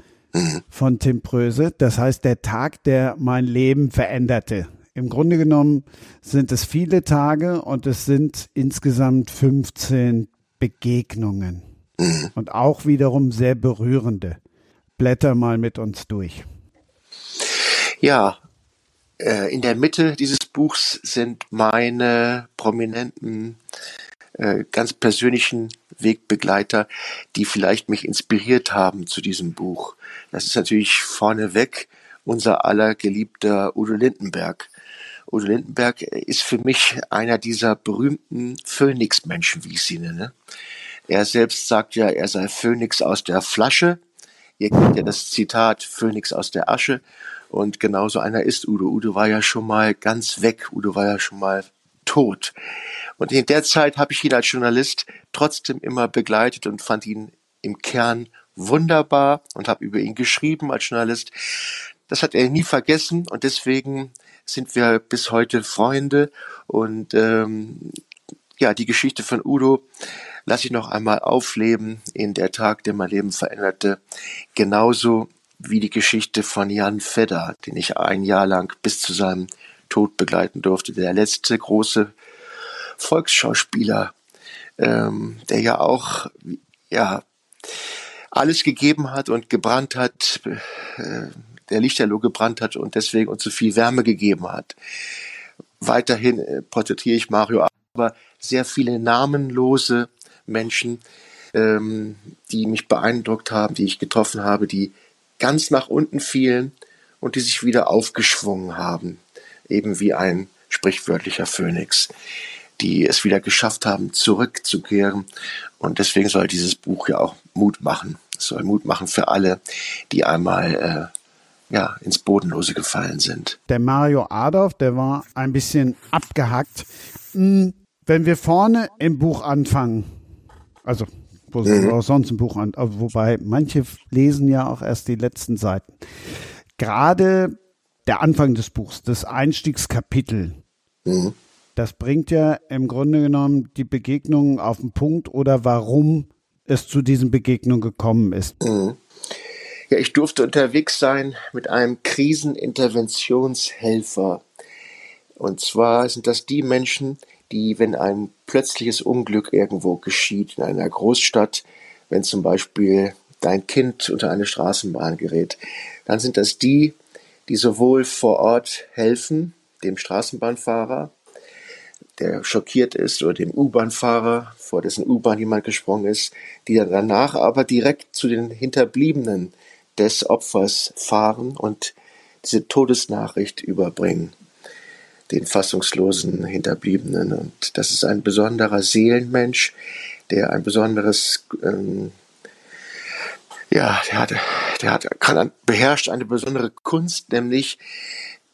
von Tim Pröse, das heißt der Tag, der mein Leben veränderte. Im Grunde genommen sind es viele Tage und es sind insgesamt 15 Begegnungen und auch wiederum sehr berührende. Blätter mal mit uns durch. Ja, äh, in der Mitte dieses Buchs sind meine prominenten, äh, ganz persönlichen Wegbegleiter, die vielleicht mich inspiriert haben zu diesem Buch. Das ist natürlich vorneweg unser aller geliebter Udo Lindenberg. Udo Lindenberg ist für mich einer dieser berühmten Phönix-Menschen, wie ich sie nenne. Er selbst sagt ja, er sei Phönix aus der Flasche. Ihr kennt ja das Zitat Phönix aus der Asche. Und genauso einer ist Udo. Udo war ja schon mal ganz weg. Udo war ja schon mal tot. Und in der Zeit habe ich ihn als Journalist trotzdem immer begleitet und fand ihn im Kern wunderbar und habe über ihn geschrieben als Journalist. Das hat er nie vergessen und deswegen sind wir bis heute Freunde. Und ähm, ja, die Geschichte von Udo lasse ich noch einmal aufleben in der Tag, der mein Leben veränderte. Genauso wie die Geschichte von Jan Fedder, den ich ein Jahr lang bis zu seinem Tod begleiten durfte. Der letzte große Volksschauspieler, ähm, der ja auch ja alles gegeben hat und gebrannt hat, äh, der Lichterloh gebrannt hat und deswegen uns so viel Wärme gegeben hat. Weiterhin äh, porträtiere ich Mario, aber sehr viele namenlose Menschen, ähm, die mich beeindruckt haben, die ich getroffen habe, die ganz nach unten fielen und die sich wieder aufgeschwungen haben, eben wie ein sprichwörtlicher Phönix, die es wieder geschafft haben, zurückzukehren. Und deswegen soll dieses Buch ja auch Mut machen. Es soll Mut machen für alle, die einmal äh, ja, ins Bodenlose gefallen sind. Der Mario Adolf, der war ein bisschen abgehackt. Hm, wenn wir vorne im Buch anfangen, also wo mhm. auch sonst ein Buch an, wobei manche lesen ja auch erst die letzten Seiten. Gerade der Anfang des Buchs, das Einstiegskapitel, mhm. das bringt ja im Grunde genommen die Begegnungen auf den Punkt oder warum es zu diesen Begegnungen gekommen ist. Mhm. Ja, ich durfte unterwegs sein mit einem Kriseninterventionshelfer. Und zwar sind das die Menschen, die, wenn ein plötzliches Unglück irgendwo geschieht, in einer Großstadt, wenn zum Beispiel dein Kind unter eine Straßenbahn gerät, dann sind das die, die sowohl vor Ort helfen, dem Straßenbahnfahrer, der schockiert ist, oder dem U-Bahn-Fahrer, vor dessen U-Bahn jemand gesprungen ist, die dann danach aber direkt zu den Hinterbliebenen des Opfers fahren und diese Todesnachricht überbringen den fassungslosen Hinterbliebenen. Und das ist ein besonderer Seelenmensch, der ein besonderes, ähm, ja, der hat, der hat, kann, beherrscht eine besondere Kunst, nämlich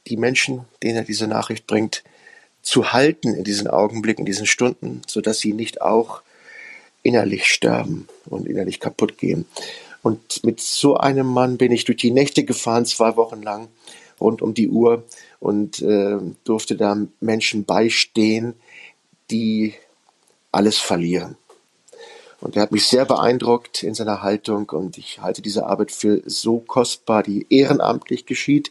die Menschen, denen er diese Nachricht bringt, zu halten in diesen Augenblicken, in diesen Stunden, so dass sie nicht auch innerlich sterben und innerlich kaputt gehen. Und mit so einem Mann bin ich durch die Nächte gefahren, zwei Wochen lang, rund um die Uhr und äh, durfte da Menschen beistehen, die alles verlieren. Und er hat mich sehr beeindruckt in seiner Haltung und ich halte diese Arbeit für so kostbar, die ehrenamtlich geschieht,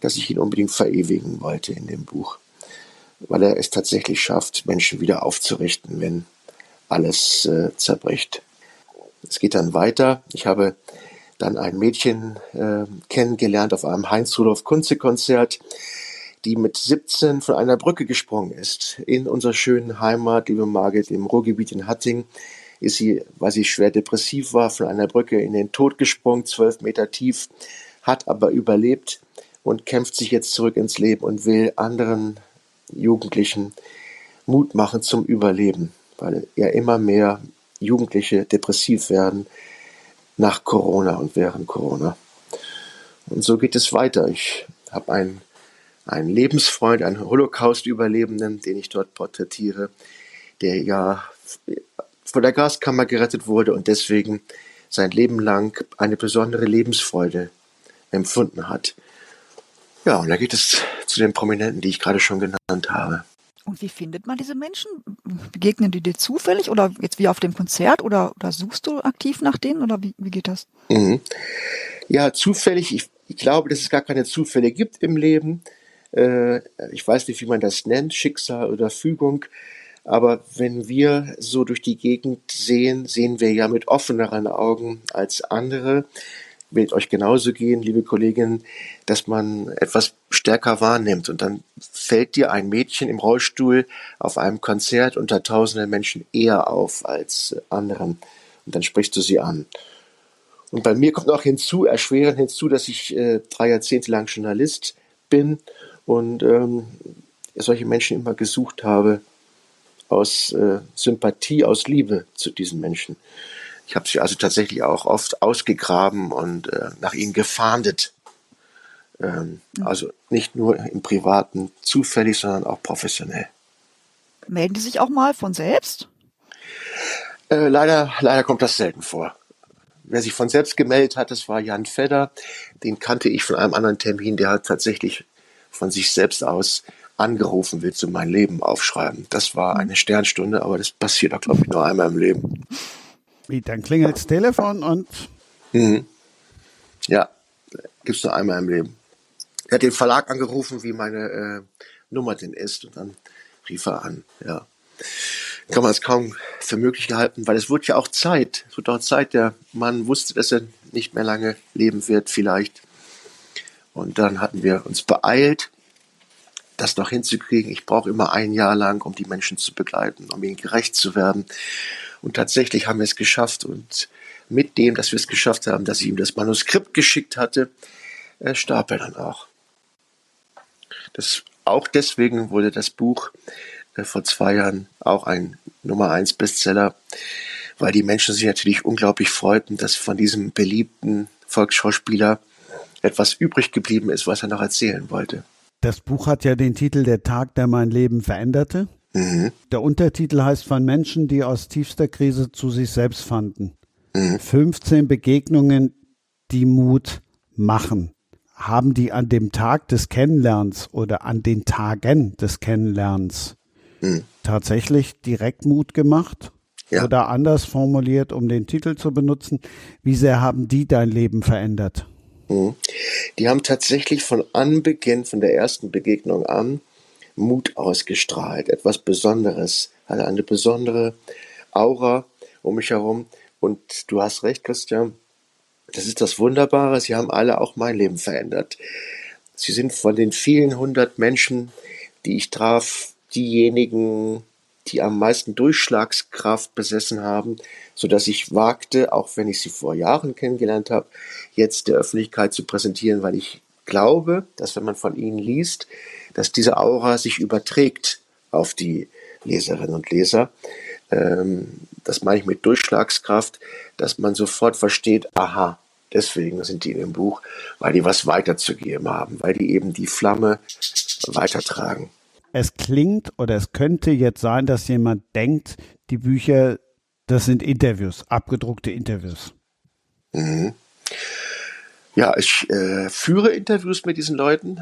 dass ich ihn unbedingt verewigen wollte in dem Buch. weil er es tatsächlich schafft, Menschen wieder aufzurichten, wenn alles äh, zerbricht. Es geht dann weiter. Ich habe dann ein Mädchen äh, kennengelernt auf einem Heinz-Rudolf-Kunze-Konzert, die mit 17 von einer Brücke gesprungen ist. In unserer schönen Heimat, liebe Margit, im Ruhrgebiet in Hatting, ist sie, weil sie schwer depressiv war, von einer Brücke in den Tod gesprungen, zwölf Meter tief, hat aber überlebt und kämpft sich jetzt zurück ins Leben und will anderen Jugendlichen Mut machen zum Überleben, weil ja immer mehr Jugendliche depressiv werden nach Corona und während Corona. Und so geht es weiter. Ich habe einen, einen Lebensfreund, einen Holocaust-Überlebenden, den ich dort porträtiere, der ja von der Gaskammer gerettet wurde und deswegen sein Leben lang eine besondere Lebensfreude empfunden hat. Ja, und da geht es zu den Prominenten, die ich gerade schon genannt habe. Und wie findet man diese Menschen? Begegnen die dir zufällig oder jetzt wie auf dem Konzert oder, oder suchst du aktiv nach denen oder wie, wie geht das? Mhm. Ja, zufällig. Ich, ich, glaube, dass es gar keine Zufälle gibt im Leben. Äh, ich weiß nicht, wie man das nennt, Schicksal oder Fügung. Aber wenn wir so durch die Gegend sehen, sehen wir ja mit offeneren Augen als andere. Wird euch genauso gehen, liebe Kolleginnen, dass man etwas stärker wahrnimmt. Und dann fällt dir ein Mädchen im Rollstuhl auf einem Konzert unter tausenden Menschen eher auf als anderen. Und dann sprichst du sie an. Und bei mir kommt noch hinzu, erschwerend hinzu, dass ich äh, drei Jahrzehnte lang Journalist bin und ähm, solche Menschen immer gesucht habe aus äh, Sympathie, aus Liebe zu diesen Menschen. Ich habe sie also tatsächlich auch oft ausgegraben und äh, nach ihnen gefahndet. Ähm, mhm. Also nicht nur im Privaten zufällig, sondern auch professionell. Melden die sich auch mal von selbst? Äh, leider, leider kommt das selten vor. Wer sich von selbst gemeldet hat, das war Jan Fedder. Den kannte ich von einem anderen Termin. Der hat tatsächlich von sich selbst aus angerufen, willst du mein Leben aufschreiben. Das war eine Sternstunde, aber das passiert auch, glaube ich, nur einmal im Leben. Wie, dann klingelt das Telefon und. Mhm. Ja, gibt's nur einmal im Leben. Er hat den Verlag angerufen, wie meine äh, Nummer denn ist, und dann rief er an. Ja. Kann man es kaum für möglich gehalten, weil es wurde ja auch Zeit. Es wurde auch Zeit. Der Mann wusste, dass er nicht mehr lange leben wird, vielleicht. Und dann hatten wir uns beeilt, das noch hinzukriegen. Ich brauche immer ein Jahr lang, um die Menschen zu begleiten, um ihnen gerecht zu werden. Und tatsächlich haben wir es geschafft. Und mit dem, dass wir es geschafft haben, dass ich ihm das Manuskript geschickt hatte, äh, starb er dann auch. Das, auch deswegen wurde das Buch äh, vor zwei Jahren auch ein Nummer eins Bestseller, weil die Menschen sich natürlich unglaublich freuten, dass von diesem beliebten Volksschauspieler etwas übrig geblieben ist, was er noch erzählen wollte. Das Buch hat ja den Titel Der Tag, der mein Leben veränderte. Mhm. Der Untertitel heißt von Menschen, die aus tiefster Krise zu sich selbst fanden. Mhm. 15 Begegnungen, die Mut machen. Haben die an dem Tag des Kennenlernens oder an den Tagen des Kennenlernens mhm. tatsächlich direkt Mut gemacht? Ja. Oder anders formuliert, um den Titel zu benutzen, wie sehr haben die dein Leben verändert? Mhm. Die haben tatsächlich von Anbeginn, von der ersten Begegnung an, Mut ausgestrahlt, etwas Besonderes, hatte eine besondere Aura um mich herum. Und du hast recht, Christian, das ist das Wunderbare, sie haben alle auch mein Leben verändert. Sie sind von den vielen hundert Menschen, die ich traf, diejenigen, die am meisten Durchschlagskraft besessen haben, so dass ich wagte, auch wenn ich sie vor Jahren kennengelernt habe, jetzt der Öffentlichkeit zu präsentieren, weil ich glaube, dass wenn man von ihnen liest, dass diese Aura sich überträgt auf die Leserinnen und Leser. Ähm, das meine ich mit Durchschlagskraft, dass man sofort versteht, aha, deswegen sind die in dem Buch, weil die was weiterzugeben haben, weil die eben die Flamme weitertragen. Es klingt oder es könnte jetzt sein, dass jemand denkt, die Bücher, das sind Interviews, abgedruckte Interviews. Mhm. Ja, ich äh, führe Interviews mit diesen Leuten,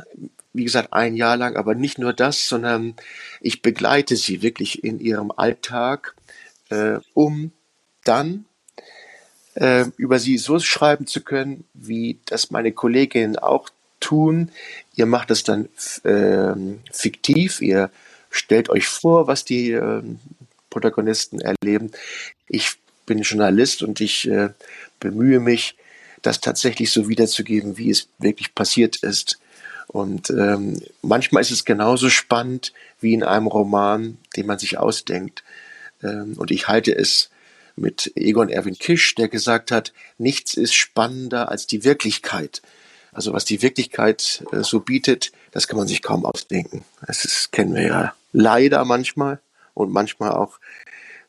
wie gesagt, ein Jahr lang, aber nicht nur das, sondern ich begleite sie wirklich in ihrem Alltag, äh, um dann äh, über sie so schreiben zu können, wie das meine Kolleginnen auch tun. Ihr macht es dann äh, fiktiv, ihr stellt euch vor, was die äh, Protagonisten erleben. Ich bin Journalist und ich äh, bemühe mich, das tatsächlich so wiederzugeben, wie es wirklich passiert ist. Und ähm, manchmal ist es genauso spannend wie in einem Roman, den man sich ausdenkt. Ähm, und ich halte es mit Egon Erwin Kisch, der gesagt hat, nichts ist spannender als die Wirklichkeit. Also was die Wirklichkeit äh, so bietet, das kann man sich kaum ausdenken. Das ist, kennen wir ja leider manchmal und manchmal auch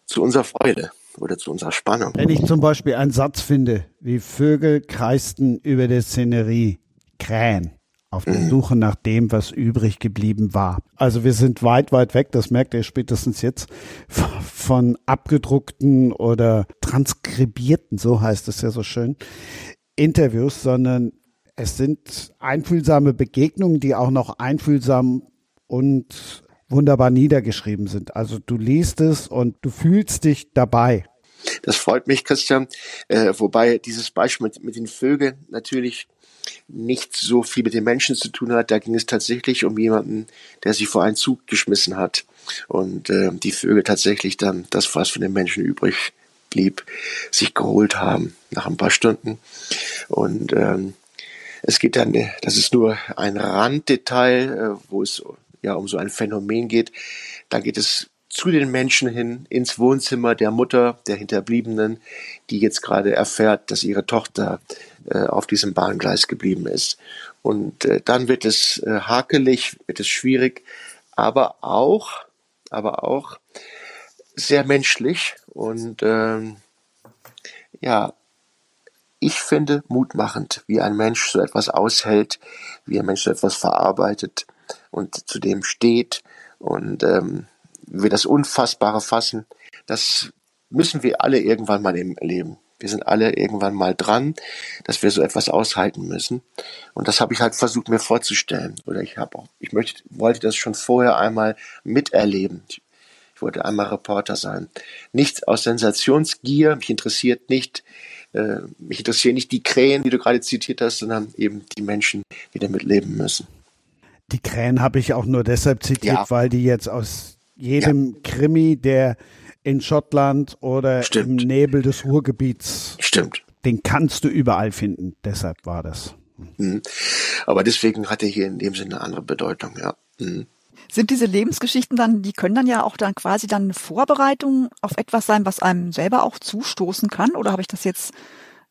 zu unserer Freude oder zu unserer Spannung. Wenn ich zum Beispiel einen Satz finde, wie Vögel kreisten über der Szenerie, Krähen, auf der mhm. Suche nach dem, was übrig geblieben war. Also wir sind weit, weit weg, das merkt ihr spätestens jetzt, von abgedruckten oder transkribierten, so heißt es ja so schön, Interviews, sondern es sind einfühlsame Begegnungen, die auch noch einfühlsam und wunderbar niedergeschrieben sind. Also du liest es und du fühlst dich dabei. Das freut mich, Christian. Äh, wobei dieses Beispiel mit, mit den Vögeln natürlich nicht so viel mit den Menschen zu tun hat. Da ging es tatsächlich um jemanden, der sich vor einen Zug geschmissen hat und äh, die Vögel tatsächlich dann das, was von den Menschen übrig blieb, sich geholt haben nach ein paar Stunden. Und ähm, es geht dann, das ist nur ein Randdetail, äh, wo es ja um so ein Phänomen geht. Da geht es zu den Menschen hin ins Wohnzimmer der Mutter der Hinterbliebenen, die jetzt gerade erfährt, dass ihre Tochter äh, auf diesem Bahngleis geblieben ist. Und äh, dann wird es äh, hakelig, wird es schwierig, aber auch, aber auch sehr menschlich und ähm, ja, ich finde mutmachend, wie ein Mensch so etwas aushält, wie ein Mensch so etwas verarbeitet und zu dem steht und ähm, wir das Unfassbare fassen, das müssen wir alle irgendwann mal im Leben. Wir sind alle irgendwann mal dran, dass wir so etwas aushalten müssen. Und das habe ich halt versucht mir vorzustellen. Oder ich habe auch, ich möchte, wollte das schon vorher einmal miterleben. Ich, wollte einmal Reporter sein. Nichts aus Sensationsgier. Mich interessiert nicht, äh, mich interessieren nicht die Krähen, die du gerade zitiert hast, sondern eben die Menschen, die damit leben müssen. Die Krähen habe ich auch nur deshalb zitiert, ja. weil die jetzt aus jedem ja. Krimi, der in Schottland oder Stimmt. im Nebel des Ruhrgebiets. Stimmt. Den kannst du überall finden. Deshalb war das. Mhm. Aber deswegen hat er hier in dem Sinne eine andere Bedeutung, ja. Mhm. Sind diese Lebensgeschichten dann, die können dann ja auch dann quasi dann eine Vorbereitung auf etwas sein, was einem selber auch zustoßen kann? Oder habe ich das jetzt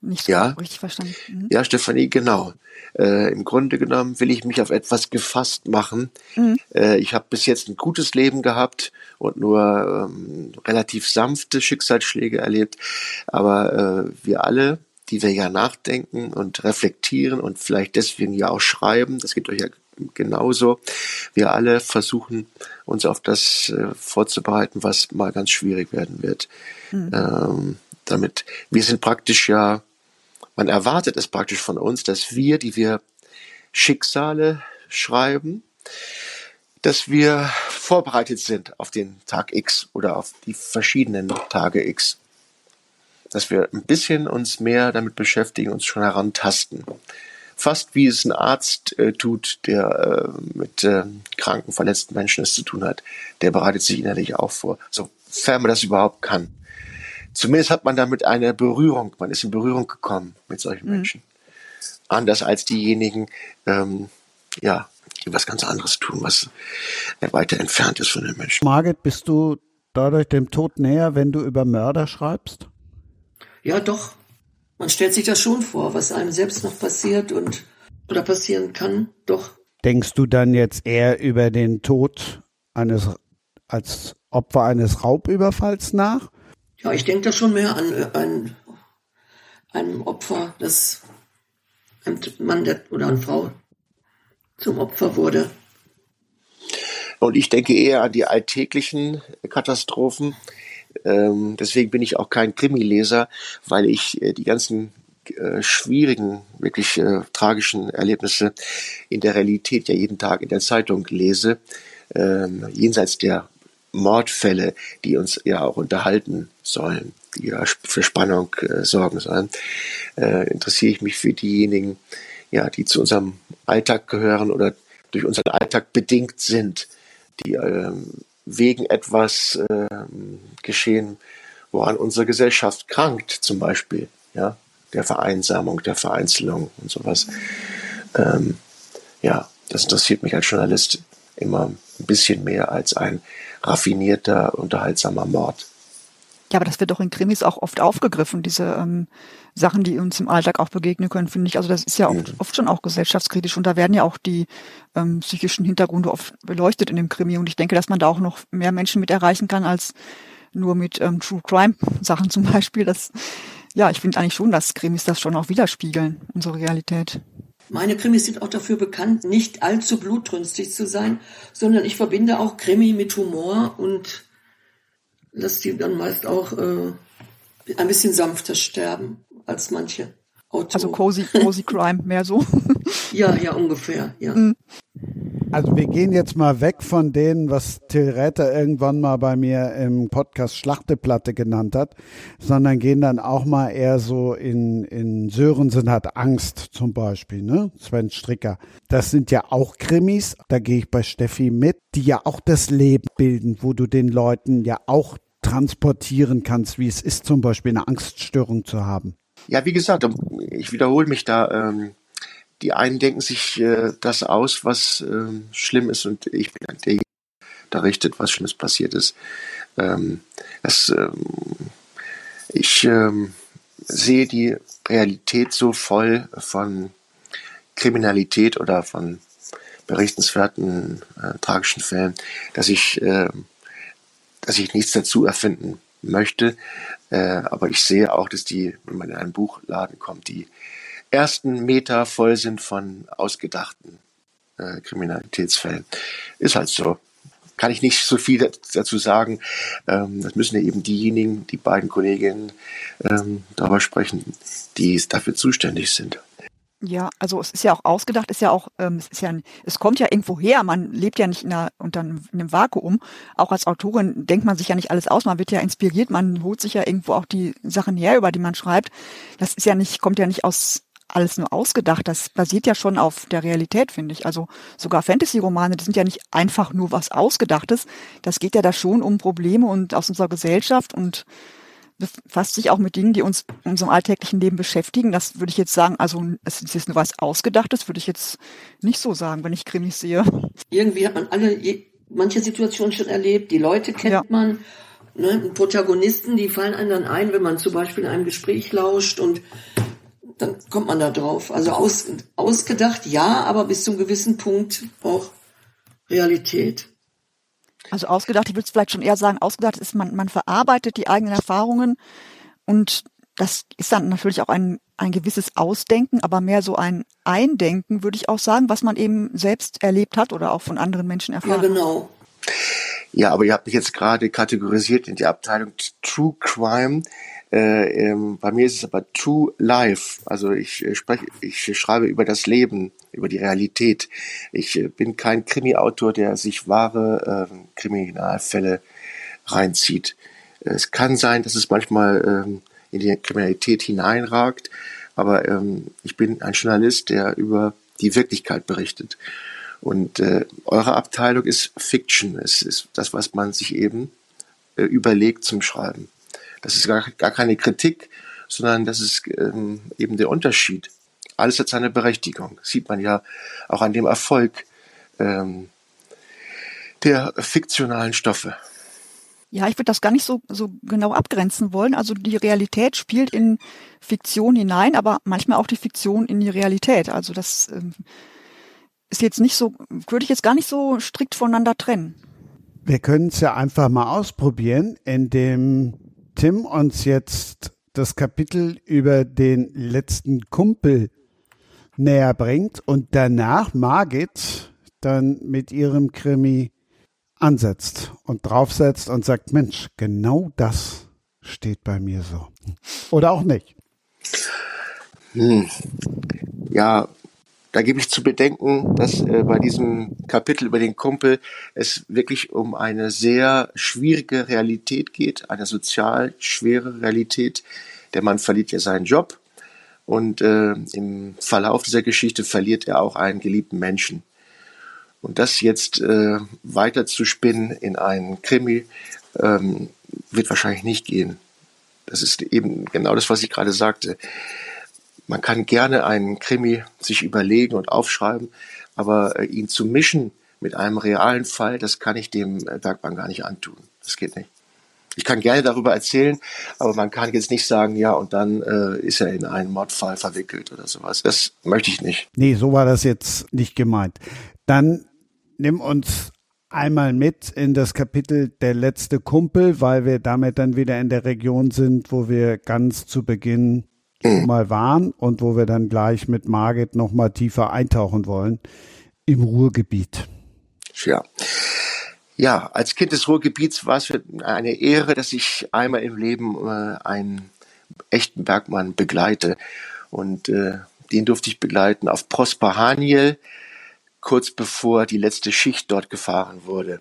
nicht so ja. richtig verstanden? Mhm. Ja, Stefanie, genau. Äh, Im Grunde genommen will ich mich auf etwas gefasst machen. Mhm. Äh, ich habe bis jetzt ein gutes Leben gehabt und nur ähm, relativ sanfte Schicksalsschläge erlebt. Aber äh, wir alle, die wir ja nachdenken und reflektieren und vielleicht deswegen ja auch schreiben, das geht euch ja genauso. Wir alle versuchen uns auf das äh, vorzubereiten, was mal ganz schwierig werden wird. Mhm. Ähm, damit wir sind praktisch ja man erwartet es praktisch von uns, dass wir, die wir Schicksale schreiben, dass wir vorbereitet sind auf den Tag X oder auf die verschiedenen Tage X. Dass wir ein bisschen uns mehr damit beschäftigen, uns schon herantasten. Fast wie es ein Arzt äh, tut, der äh, mit äh, kranken, verletzten Menschen es zu tun hat. Der bereitet sich innerlich auch vor, sofern man das überhaupt kann zumindest hat man damit eine Berührung, man ist in Berührung gekommen mit solchen mhm. Menschen. Anders als diejenigen, ähm, ja, die was ganz anderes tun, was weiter entfernt ist von den Menschen. Margit, bist du dadurch dem Tod näher, wenn du über Mörder schreibst? Ja, doch. Man stellt sich das schon vor, was einem selbst noch passiert und oder passieren kann, doch. Denkst du dann jetzt eher über den Tod eines als Opfer eines Raubüberfalls nach? Ja, ich denke da schon mehr an, äh, an einem Opfer, das ein Mann der, oder eine Frau zum Opfer wurde. Und ich denke eher an die alltäglichen Katastrophen. Ähm, deswegen bin ich auch kein Krimileser, weil ich äh, die ganzen äh, schwierigen, wirklich äh, tragischen Erlebnisse in der Realität ja jeden Tag in der Zeitung lese. Ähm, jenseits der Mordfälle, die uns ja auch unterhalten sollen, die ja für Spannung äh, sorgen sollen, äh, interessiere ich mich für diejenigen, ja, die zu unserem Alltag gehören oder durch unseren Alltag bedingt sind. die ähm, wegen etwas ähm, geschehen, woran unsere Gesellschaft krankt, zum Beispiel, ja, der Vereinsamung, der Vereinzelung und sowas. Ähm, ja, das interessiert mich als Journalist immer ein bisschen mehr als ein raffinierter, unterhaltsamer Mord. Ja, aber das wird doch in Krimis auch oft aufgegriffen, diese ähm, Sachen, die uns im Alltag auch begegnen können, finde ich. Also das ist ja oft, oft schon auch gesellschaftskritisch und da werden ja auch die ähm, psychischen Hintergründe oft beleuchtet in dem Krimi. Und ich denke, dass man da auch noch mehr Menschen mit erreichen kann als nur mit ähm, True Crime Sachen zum Beispiel. Das, ja, ich finde eigentlich schon, dass Krimis das schon auch widerspiegeln, unsere Realität. Meine Krimis sind auch dafür bekannt, nicht allzu blutrünstig zu sein, sondern ich verbinde auch Krimi mit Humor und lasse die dann meist auch äh, ein bisschen sanfter sterben als manche Autoren. Also cozy, cozy Crime, mehr so. ja, ja, ungefähr, ja. Mhm. Also wir gehen jetzt mal weg von denen, was Till Räther irgendwann mal bei mir im Podcast Schlachteplatte genannt hat, sondern gehen dann auch mal eher so in, in Sörensen hat Angst zum Beispiel, ne? Sven Stricker. Das sind ja auch Krimis, da gehe ich bei Steffi mit, die ja auch das Leben bilden, wo du den Leuten ja auch transportieren kannst, wie es ist, zum Beispiel eine Angststörung zu haben. Ja, wie gesagt, ich wiederhole mich da. Ähm die einen denken sich äh, das aus, was äh, schlimm ist, und ich bin der, der da richtet, was Schlimmes passiert ist. Ähm, das, ähm, ich ähm, sehe die Realität so voll von Kriminalität oder von berichtenswerten äh, tragischen Fällen, dass ich, äh, dass ich nichts dazu erfinden möchte. Äh, aber ich sehe auch, dass die, wenn man in einen Buchladen kommt, die ersten Meter voll sind von ausgedachten äh, Kriminalitätsfällen. Ist halt so. Kann ich nicht so viel dazu sagen. Ähm, das müssen ja eben diejenigen, die beiden Kolleginnen ähm, darüber sprechen, die dafür zuständig sind. Ja, also es ist ja auch ausgedacht, ist ja auch, ähm, es ist ja, es kommt ja irgendwo her. Man lebt ja nicht in, einer, unter einem Vakuum. Auch als Autorin denkt man sich ja nicht alles aus. Man wird ja inspiriert. Man holt sich ja irgendwo auch die Sachen her, über die man schreibt. Das ist ja nicht, kommt ja nicht aus alles nur ausgedacht. Das basiert ja schon auf der Realität, finde ich. Also sogar Fantasy-Romane, die sind ja nicht einfach nur was Ausgedachtes. Das geht ja da schon um Probleme und aus unserer Gesellschaft und befasst sich auch mit Dingen, die uns in unserem alltäglichen Leben beschäftigen. Das würde ich jetzt sagen, also es ist nur was Ausgedachtes, würde ich jetzt nicht so sagen, wenn ich Krimis sehe. Irgendwie hat man alle manche Situationen schon erlebt, die Leute kennt ja. man. Ne, Protagonisten, die fallen einem dann ein, wenn man zum Beispiel in einem Gespräch lauscht und dann kommt man da drauf. Also aus, ausgedacht, ja, aber bis zum gewissen Punkt auch Realität. Also ausgedacht, ich würde es vielleicht schon eher sagen, ausgedacht ist, man, man verarbeitet die eigenen Erfahrungen und das ist dann natürlich auch ein, ein gewisses Ausdenken, aber mehr so ein Eindenken, würde ich auch sagen, was man eben selbst erlebt hat oder auch von anderen Menschen erfahren Ja, genau. Ja, aber ihr habt mich jetzt gerade kategorisiert in die Abteilung True Crime. Äh, ähm, bei mir ist es aber True Life. Also ich äh, spreche, ich schreibe über das Leben, über die Realität. Ich äh, bin kein Krimi-Autor, der sich wahre äh, Kriminalfälle reinzieht. Es kann sein, dass es manchmal ähm, in die Kriminalität hineinragt, aber ähm, ich bin ein Journalist, der über die Wirklichkeit berichtet. Und äh, eure Abteilung ist Fiction. Es ist das, was man sich eben äh, überlegt zum Schreiben. Das ist gar, gar keine Kritik, sondern das ist ähm, eben der Unterschied. Alles hat seine Berechtigung. sieht man ja auch an dem Erfolg ähm, der fiktionalen Stoffe. Ja, ich würde das gar nicht so, so genau abgrenzen wollen. Also die Realität spielt in Fiktion hinein, aber manchmal auch die Fiktion in die Realität. Also das ähm, ist jetzt nicht so, würde ich jetzt gar nicht so strikt voneinander trennen. Wir können es ja einfach mal ausprobieren, indem Tim uns jetzt das Kapitel über den letzten Kumpel näher bringt und danach Margit dann mit ihrem Krimi ansetzt und draufsetzt und sagt, Mensch, genau das steht bei mir so. Oder auch nicht. Hm. Ja, da gebe ich zu bedenken, dass äh, bei diesem Kapitel über den Kumpel es wirklich um eine sehr schwierige Realität geht, eine sozial schwere Realität. Der Mann verliert ja seinen Job und äh, im Verlauf dieser Geschichte verliert er auch einen geliebten Menschen. Und das jetzt äh, weiter in einen Krimi, ähm, wird wahrscheinlich nicht gehen. Das ist eben genau das, was ich gerade sagte. Man kann gerne einen Krimi sich überlegen und aufschreiben, aber äh, ihn zu mischen mit einem realen Fall, das kann ich dem äh, Bergmann gar nicht antun. Das geht nicht. Ich kann gerne darüber erzählen, aber man kann jetzt nicht sagen, ja, und dann äh, ist er in einen Mordfall verwickelt oder sowas. Das möchte ich nicht. Nee, so war das jetzt nicht gemeint. Dann nimm uns einmal mit in das Kapitel Der letzte Kumpel, weil wir damit dann wieder in der Region sind, wo wir ganz zu Beginn mhm. mal waren und wo wir dann gleich mit Margit noch mal tiefer eintauchen wollen im Ruhrgebiet. Ja. Ja, als Kind des Ruhrgebiets war es eine Ehre, dass ich einmal im Leben äh, einen echten Bergmann begleite. Und äh, den durfte ich begleiten auf Prosper Haniel, kurz bevor die letzte Schicht dort gefahren wurde.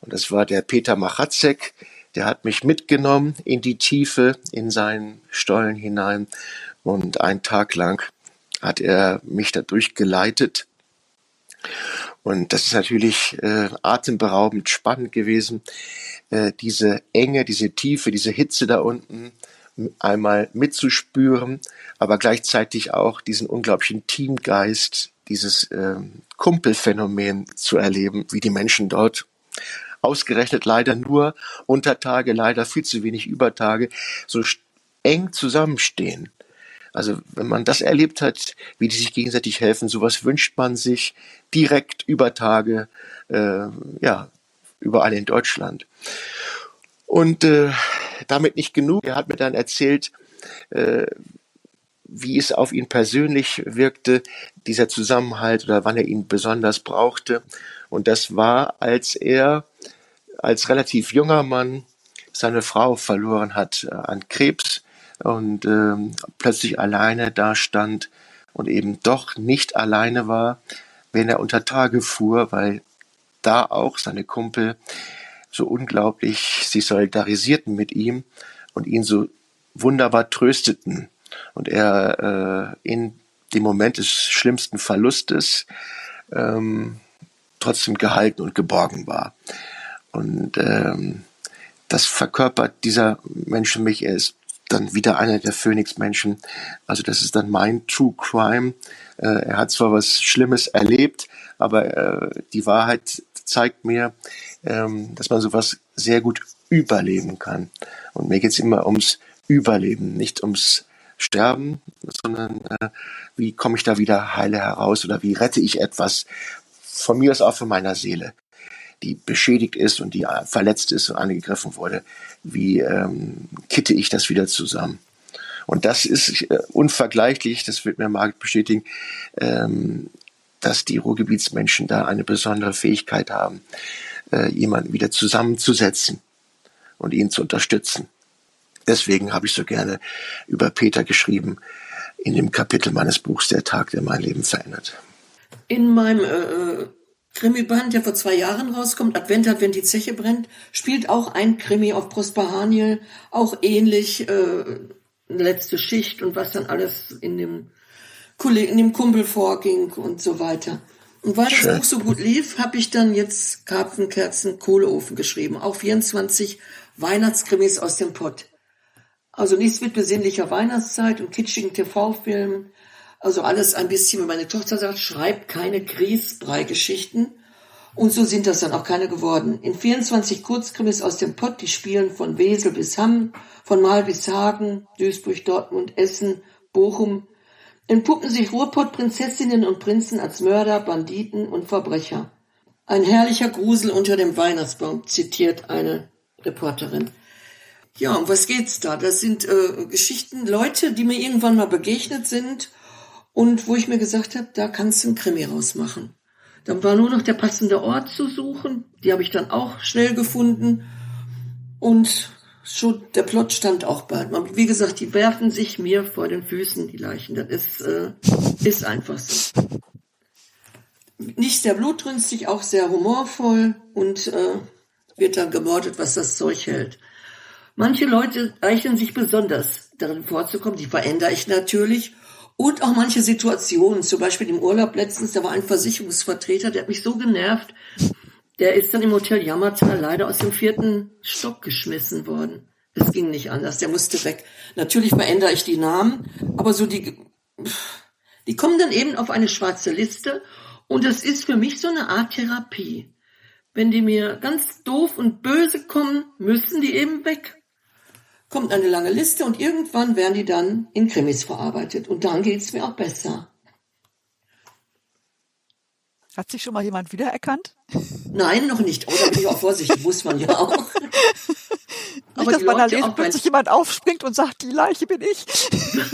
Und das war der Peter Machatzek, der hat mich mitgenommen in die Tiefe, in seinen Stollen hinein. Und einen Tag lang hat er mich da durchgeleitet. Und das ist natürlich äh, atemberaubend spannend gewesen, äh, diese Enge, diese Tiefe, diese Hitze da unten einmal mitzuspüren, aber gleichzeitig auch diesen unglaublichen Teamgeist, dieses äh, Kumpelphänomen zu erleben, wie die Menschen dort ausgerechnet leider nur unter Tage, leider viel zu wenig über Tage, so eng zusammenstehen. Also wenn man das erlebt hat, wie die sich gegenseitig helfen, sowas wünscht man sich direkt über Tage, äh, ja, überall in Deutschland. Und äh, damit nicht genug. Er hat mir dann erzählt, äh, wie es auf ihn persönlich wirkte, dieser Zusammenhalt oder wann er ihn besonders brauchte. Und das war, als er als relativ junger Mann seine Frau verloren hat äh, an Krebs und ähm, plötzlich alleine dastand und eben doch nicht alleine war, wenn er unter Tage fuhr, weil da auch seine Kumpel so unglaublich sich solidarisierten mit ihm und ihn so wunderbar trösteten und er äh, in dem Moment des schlimmsten Verlustes ähm, trotzdem gehalten und geborgen war. Und ähm, das verkörpert dieser Mensch für mich. Er ist dann wieder einer der Phoenix-Menschen. Also das ist dann mein True Crime. Äh, er hat zwar was Schlimmes erlebt, aber äh, die Wahrheit zeigt mir, ähm, dass man sowas sehr gut überleben kann. Und mir geht's immer ums Überleben, nicht ums Sterben, sondern äh, wie komme ich da wieder heile heraus oder wie rette ich etwas von mir aus auch von meiner Seele die beschädigt ist und die äh, verletzt ist und angegriffen wurde, wie ähm, kitte ich das wieder zusammen? Und das ist äh, unvergleichlich, das wird mir Margit bestätigen, ähm, dass die Ruhrgebietsmenschen da eine besondere Fähigkeit haben, äh, jemanden wieder zusammenzusetzen und ihn zu unterstützen. Deswegen habe ich so gerne über Peter geschrieben in dem Kapitel meines Buchs Der Tag, der mein Leben verändert. In meinem äh, Krimi-Band, der vor zwei Jahren rauskommt, Advent, Advent, die Zeche brennt, spielt auch ein Krimi auf Prosper Haniel, auch ähnlich, äh, letzte Schicht und was dann alles in dem, in dem Kumpel vorging und so weiter. Und weil das Buch so gut lief, habe ich dann jetzt Karpfenkerzen, Kohleofen geschrieben. Auch 24 Weihnachtskrimis aus dem Pott. Also nichts mit besinnlicher Weihnachtszeit und kitschigen TV-Filmen, also alles ein bisschen, wie meine Tochter sagt, schreib keine Grießbrei-Geschichten. Und so sind das dann auch keine geworden. In 24 Kurzkrimis aus dem Pott, die spielen von Wesel bis Hamm, von Mal bis Hagen, Duisburg, Dortmund, Essen, Bochum, entpuppen sich Ruhrpott-Prinzessinnen und Prinzen als Mörder, Banditen und Verbrecher. Ein herrlicher Grusel unter dem Weihnachtsbaum, zitiert eine Reporterin. Ja, um was geht's da? Das sind äh, Geschichten, Leute, die mir irgendwann mal begegnet sind und wo ich mir gesagt habe, da kannst du ein Krimi rausmachen. Dann war nur noch der passende Ort zu suchen. Die habe ich dann auch schnell gefunden. Und schon der Plot stand auch bald. Wie gesagt, die werfen sich mir vor den Füßen, die Leichen. Das ist, äh, ist einfach so. Nicht sehr blutrünstig, auch sehr humorvoll und äh, wird dann gemordet, was das Zeug hält. Manche Leute eichnen sich besonders darin vorzukommen, die verändere ich natürlich Und auch manche Situationen, zum Beispiel im Urlaub letztens, da war ein Versicherungsvertreter, der hat mich so genervt, der ist dann im Hotel Yamata leider aus dem vierten Stock geschmissen worden. Das ging nicht anders, der musste weg. Natürlich verändere ich die Namen, aber so die, die kommen dann eben auf eine schwarze Liste und das ist für mich so eine Art Therapie. Wenn die mir ganz doof und böse kommen, müssen die eben weg. Kommt eine lange Liste und irgendwann werden die dann in Krimis verarbeitet und dann geht's mir auch besser. Hat sich schon mal jemand wiedererkannt? Nein, noch nicht. Oh, da bin ich auch vorsichtig, muss man ja auch. Nicht, dass man da lesen, plötzlich jemand aufspringt und sagt, die Leiche bin ich.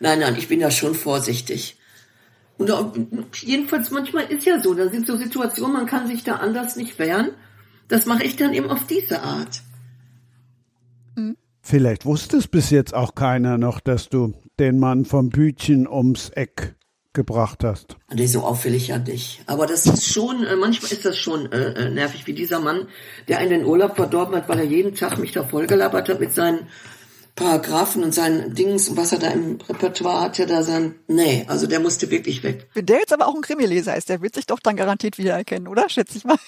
nein, nein, ich bin da schon vorsichtig. Und auch, jedenfalls manchmal ist ja so, da sind so Situationen, man kann sich da anders nicht wehren. Das mache ich dann eben auf diese Art. Vielleicht wusste es bis jetzt auch keiner noch, dass du den Mann vom Bütchen ums Eck gebracht hast. Nee, so auffällig ja nicht. Aber das ist schon, äh, manchmal ist das schon äh, äh, nervig, wie dieser Mann, der in den Urlaub verdorben hat, weil er jeden Tag mich da vollgelabert hat mit seinen Paragraphen und seinen Dings und was er da im Repertoire hatte, da sein, nee, also der musste wirklich weg. Wenn der jetzt aber auch ein Krimileser ist, der wird sich doch dann garantiert wiedererkennen, oder? Schätze ich mal.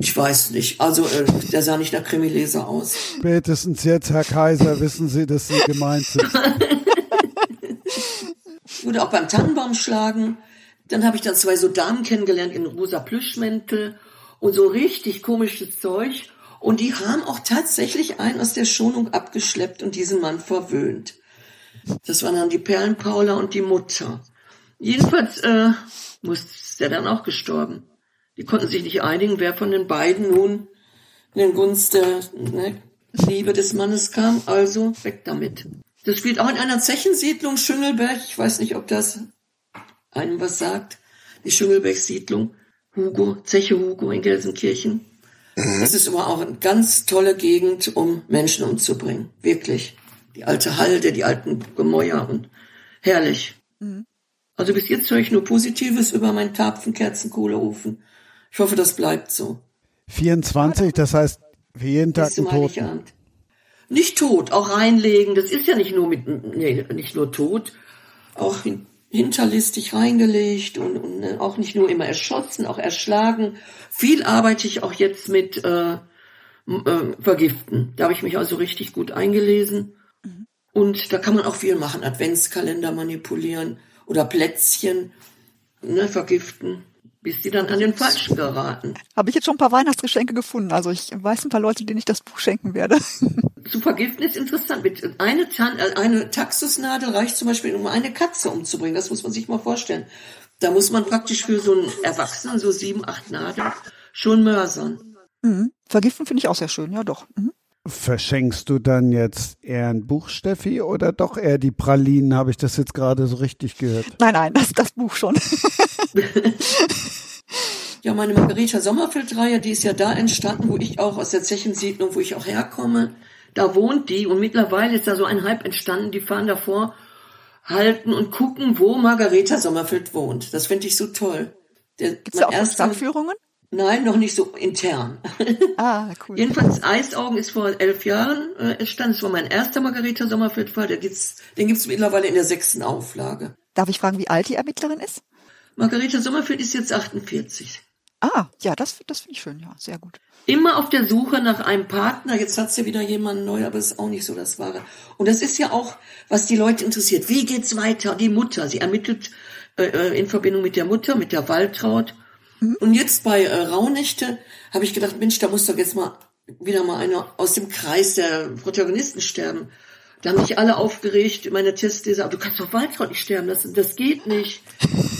Ich weiß nicht. Also, äh, der sah nicht nach Krimileser aus. Spätestens jetzt, Herr Kaiser, wissen Sie, dass Sie gemeint sind. Wurde auch beim Tannenbaum schlagen. Dann habe ich dann zwei so Damen kennengelernt in rosa Plüschmäntel und so richtig komisches Zeug. Und die haben auch tatsächlich einen aus der Schonung abgeschleppt und diesen Mann verwöhnt. Das waren dann die Perlenpaula und die Mutter. Jedenfalls äh, muss der dann auch gestorben. Die konnten sich nicht einigen, wer von den beiden nun in den Gunst der ne, Liebe des Mannes kam. Also weg damit. Das spielt auch in einer Zechensiedlung Schüngelberg. Ich weiß nicht, ob das einem was sagt. Die Schüngelberg-Siedlung. Hugo, Zeche Hugo in Gelsenkirchen. Mhm. Das ist aber auch eine ganz tolle Gegend, um Menschen umzubringen. Wirklich. Die alte Halde, die alten Gemäuer und herrlich. Mhm. Also bis jetzt höre ich nur Positives über meinen Karpfenkerzenkohleofen. Ich hoffe, das bleibt so. 24, das heißt für jeden Tag ein Toten. Nicht tot, auch reinlegen. Das ist ja nicht nur mit, nee, nicht nur tot, auch hinterlistig reingelegt und, und ne, auch nicht nur immer erschossen, auch erschlagen. Viel arbeite ich auch jetzt mit äh, äh, Vergiften. Da habe ich mich also richtig gut eingelesen. Mhm. Und da kann man auch viel machen. Adventskalender manipulieren oder Plätzchen ne, vergiften bis die dann an den Falschen geraten. Habe ich jetzt schon ein paar Weihnachtsgeschenke gefunden. Also ich weiß ein paar Leute, denen ich das Buch schenken werde. Zu vergiften ist interessant. Eine, Tan äh, eine Taxusnadel reicht zum Beispiel, um eine Katze umzubringen. Das muss man sich mal vorstellen. Da muss man praktisch für so einen Erwachsenen so sieben, acht Nadeln schon mörsern. Mhm. Vergiften finde ich auch sehr schön, ja doch. Mhm. Verschenkst du dann jetzt eher ein Buch, Steffi, oder doch eher die Pralinen? Habe ich das jetzt gerade so richtig gehört? Nein, nein, das, das Buch schon. ja, meine Margarita Sommerfeld-Reihe, die ist ja da entstanden, wo ich auch aus der Zechensiedlung, wo ich auch herkomme, da wohnt die und mittlerweile ist da so ein Hype entstanden, die fahren davor, halten und gucken, wo Margareta Sommerfeld wohnt. Das finde ich so toll. Gibt es da auch Stadtführungen? Nein, noch nicht so intern. Ah, cool. Jedenfalls Eisaugen ist vor elf Jahren äh, entstanden. Das war mein erster Margareta Sommerfeld-Fall. Den gibt's, den gibt's mittlerweile in der sechsten Auflage. Darf ich fragen, wie alt die Ermittlerin ist? Margareta Sommerfeld ist jetzt 48. Ah, ja, das, das finde ich schön, ja, sehr gut. Immer auf der Suche nach einem Partner. Jetzt hat sie wieder jemanden neu, aber es ist auch nicht so das Wahre. Und das ist ja auch, was die Leute interessiert. Wie geht's weiter? Die Mutter. Sie ermittelt äh, äh in Verbindung mit der Mutter, mit der Waltraud. Mhm. Und jetzt bei äh, Rauhnächte habe ich gedacht, Mensch, da muss doch jetzt mal wieder mal einer aus dem Kreis der Protagonisten sterben. Da haben sich alle aufgeregt, meine Testleser, aber du kannst doch Waltraud nicht sterben lassen, das geht nicht.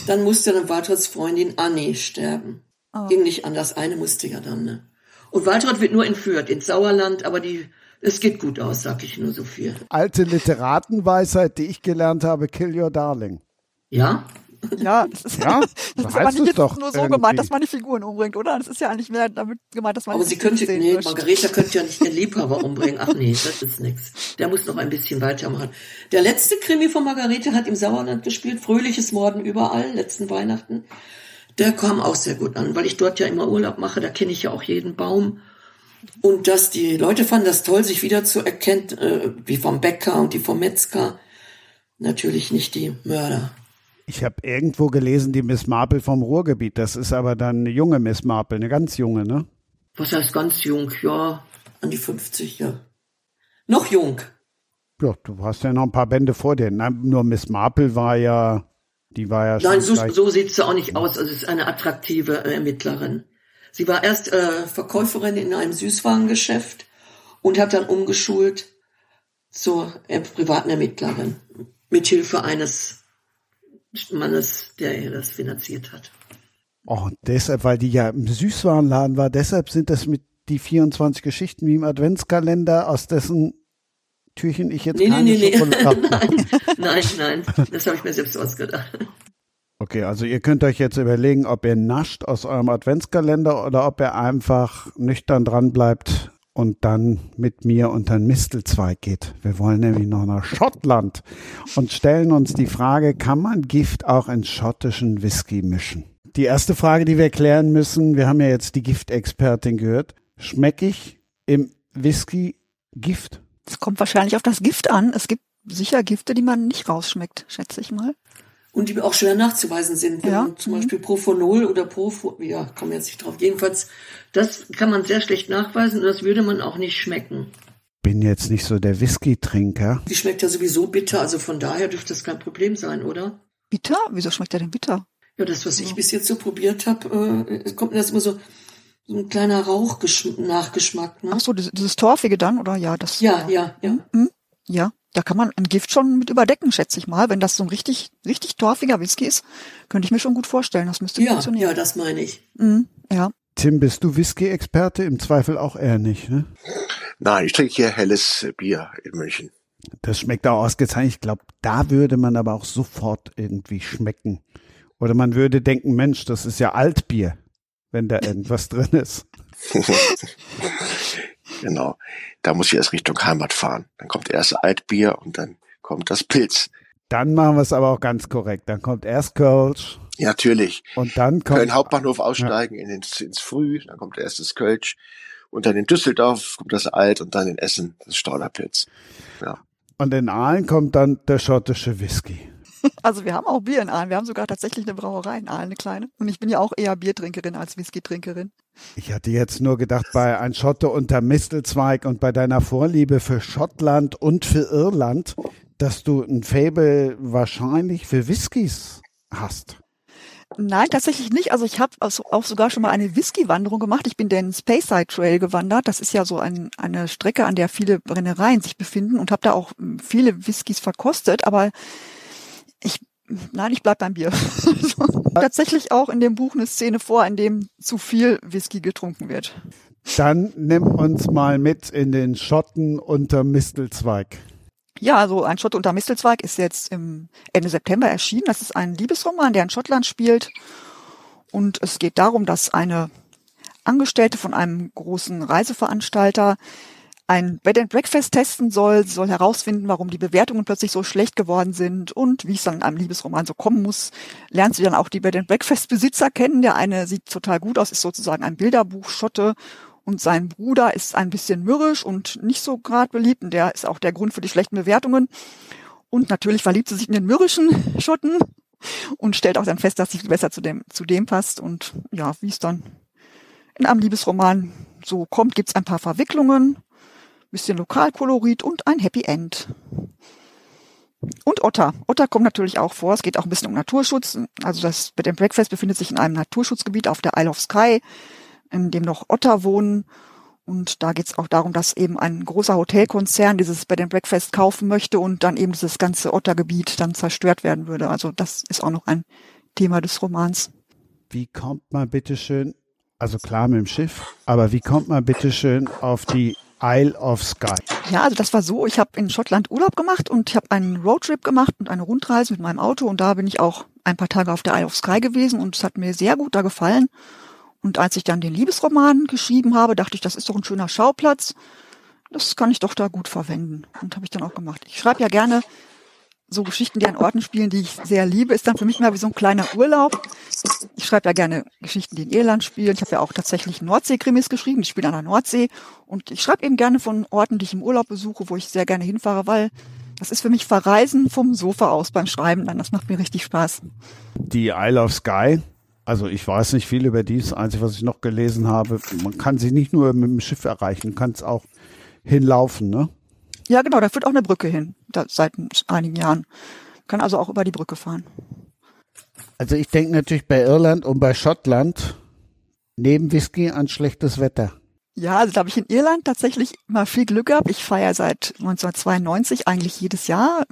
Dann musste dann Waltrauds Freundin Annie sterben. Oh. Ging nicht anders, eine musste ja dann, ne? Und Waltraud wird nur entführt ins Sauerland, aber die, es geht gut aus, sag ich nur so viel. Alte Literatenweisheit, die ich gelernt habe, kill your darling. Ja? Ja, das ist, ja, das ist aber nicht jetzt doch nur so irgendwie. gemeint, dass man die Figuren umbringt, oder? Das ist ja eigentlich mehr damit gemeint, dass man. Aber sie könnte, nee, löscht. Margareta könnte ja nicht den Liebhaber umbringen. Ach nee, das ist nix. Der muss noch ein bisschen weitermachen. Der letzte Krimi von Margareta hat im Sauerland gespielt, Fröhliches Morden überall, letzten Weihnachten. Der kam auch sehr gut an, weil ich dort ja immer Urlaub mache, da kenne ich ja auch jeden Baum. Und dass die Leute fanden das toll, sich wieder zu erkennen, äh, wie vom Bäcker und die vom Metzger. natürlich nicht die Mörder. Ich habe irgendwo gelesen, die Miss Marple vom Ruhrgebiet. Das ist aber dann eine junge Miss Marple, eine ganz junge, ne? Was heißt ganz jung? Ja, an die 50, ja. Noch jung. Ja, du hast ja noch ein paar Bände vor dir. Nein, nur Miss Marple war ja, die war ja schon. Nein, so, so sieht sie auch nicht aus. Also es ist eine attraktive äh, Ermittlerin. Sie war erst äh, Verkäuferin in einem Süßwarengeschäft und hat dann umgeschult zur äh, privaten Ermittlerin. Mit Hilfe eines Mannes, der das finanziert hat. Oh, deshalb, weil die ja im Süßwarenladen war, deshalb sind das mit die 24 Geschichten wie im Adventskalender, aus dessen Türchen ich jetzt nee, keine nee, nee, Schokolade- nein, nein, nein, das habe ich mir selbst ausgedacht. Okay, also ihr könnt euch jetzt überlegen, ob ihr nascht aus eurem Adventskalender oder ob ihr einfach nüchtern dran bleibt und dann mit mir unter den Mistelzweig geht. Wir wollen nämlich noch nach Schottland und stellen uns die Frage, kann man Gift auch in schottischen Whisky mischen? Die erste Frage, die wir klären müssen, wir haben ja jetzt die Giftexpertin gehört, schmecke ich im Whisky Gift? Es kommt wahrscheinlich auf das Gift an. Es gibt sicher Gifte, die man nicht rausschmeckt, schätze ich mal. Und die auch schwer nachzuweisen sind. Ja. man zum Beispiel Profonol oder Profo, ja, kommen wir jetzt nicht drauf. Jedenfalls, das kann man sehr schlecht nachweisen und das würde man auch nicht schmecken. Bin jetzt nicht so der Whisky-Trinker. Die schmeckt ja sowieso bitter, also von daher dürfte das kein Problem sein, oder? Bitter? Wieso schmeckt der denn bitter? Ja, das, was ich bis jetzt so probiert habe, äh, es kommt mir das immer so, so ein kleiner Rauch-Nachgeschmack. Ne? Ach so, dieses, dieses Torfige dann, oder? Ja, das. Ja, ja, ja. Hm? Ja, da kann man ein Gift schon mit überdecken, schätze ich mal. Wenn das so ein richtig, richtig torfiger Whisky ist, könnte ich mir schon gut vorstellen. Das müsste Ja, funktionieren. ja, das meine ich. Mhm, ja. Tim, bist du Whisky-Experte? Im Zweifel auch eher nicht, ne? Nein, ich trinke hier helles Bier in München. Das schmeckt auch ausgezeichnet. Ich glaube, da würde man aber auch sofort irgendwie schmecken. Oder man würde denken, Mensch, das ist ja Altbier, wenn da irgendwas drin ist. Genau. Da muss ich erst Richtung Heimat fahren. Dann kommt erst Altbier und dann kommt das Pilz. Dann machen wir es aber auch ganz korrekt. Dann kommt erst Kölsch Ja, natürlich. und dann kommt Köln Hauptbahnhof aussteigen in ins, ins Früh, dann kommt erst das Kölsch und dann in Düsseldorf kommt das Alt und dann in Essen das Stauderpilz. Ja. und in Aalen kommt dann der schottische Whisky. Also wir haben auch Bier in Aalen. Wir haben sogar tatsächlich eine Brauerei in Aalen, eine kleine. Und ich bin ja auch eher Biertrinkerin als Whisky-Trinkerin. Ich hatte jetzt nur gedacht, bei ein Schotte unter Mistelzweig und bei deiner Vorliebe für Schottland und für Irland, dass du ein Fable wahrscheinlich für Whiskys hast. Nein, tatsächlich nicht. Also ich habe auch sogar schon mal eine Whisky-Wanderung gemacht. Ich bin den Speyside Trail gewandert. Das ist ja so ein, eine Strecke, an der viele Brennereien sich befinden und habe da auch mm, viele Whiskys verkostet. Aber ich, nein, ich bleib beim Bier. tatsächlich auch in dem Buch eine Szene vor, in dem zu viel Whisky getrunken wird. Dann nimm uns mal mit in den Schotten unter Mistelzweig. Ja, also ein Schott unter Mistelzweig ist jetzt im Ende September erschienen. Das ist ein Liebesroman, der in Schottland spielt. Und es geht darum, dass eine Angestellte von einem großen Reiseveranstalter ein Bed and Breakfast testen soll. Sie soll herausfinden, warum die Bewertungen plötzlich so schlecht geworden sind und wie es dann in einem Liebesroman so kommen muss. Lernt sie dann auch die Bed and Breakfast Besitzer kennen. Der eine sieht total gut aus, ist sozusagen ein Bilderbuch Schotte und sein Bruder ist ein bisschen mürrisch und nicht so gerade beliebt und der ist auch der Grund für die schlechten Bewertungen. Und natürlich verliebt sie sich in den mürrischen Schotten und stellt auch dann fest, dass sie viel besser zu dem, zu dem passt. Und ja, wie es dann in einem Liebesroman so kommt, gibt's ein paar Verwicklungen, bisschen Lokalkolorit und ein Happy End. Und Otter. Otter kommt natürlich auch vor. Es geht auch ein bisschen um Naturschutz. Also das Bed and Breakfast befindet sich in einem Naturschutzgebiet auf der Isle of Skye, in dem noch Otter wohnen. Und da geht es auch darum, dass eben ein großer Hotelkonzern dieses Bed and Breakfast kaufen möchte und dann eben dieses ganze Ottergebiet dann zerstört werden würde. Also das ist auch noch ein Thema des Romans. Wie kommt man bitteschön, also klar mit dem Schiff, aber wie kommt man bitteschön auf die Isle of Skye? Ja, also das war so, ich habe in Schottland Urlaub gemacht und ich habe einen Roadtrip gemacht und eine Rundreise mit meinem Auto und da bin ich auch ein paar Tage auf der Isle of Skye gewesen und es hat mir sehr gut da gefallen. Und als ich dann den Liebesroman geschrieben habe, dachte ich, das ist doch ein schöner Schauplatz. Das kann ich doch da gut verwenden. Und habe ich dann auch gemacht. Ich schreibe ja gerne so Geschichten, die an Orten spielen, die ich sehr liebe. Ist dann für mich mal wie so ein kleiner Urlaub. Ich schreibe ja gerne Geschichten, die in Irland spielen. Ich habe ja auch tatsächlich Nordsee-Krimis geschrieben. Die spielen an der Nordsee. Und ich schreibe eben gerne von Orten, die ich im Urlaub besuche, wo ich sehr gerne hinfahre, weil Das ist für mich Verreisen vom Sofa aus beim Schreiben dann. Das macht mir richtig Spaß. Die Isle of Skye, also ich weiß nicht viel über dies. Einzige, was ich noch gelesen habe, man kann sie nicht nur mit dem Schiff erreichen, kann es auch hinlaufen, ne? Ja, genau, da führt auch eine Brücke hin, seit einigen Jahren. Kann also auch über die Brücke fahren. Also ich denke natürlich bei Irland und bei Schottland neben Whisky an schlechtes Wetter. Ja, also da habe ich in Irland tatsächlich immer viel Glück gehabt. Ich feiere seit 1992 eigentlich jedes Jahr,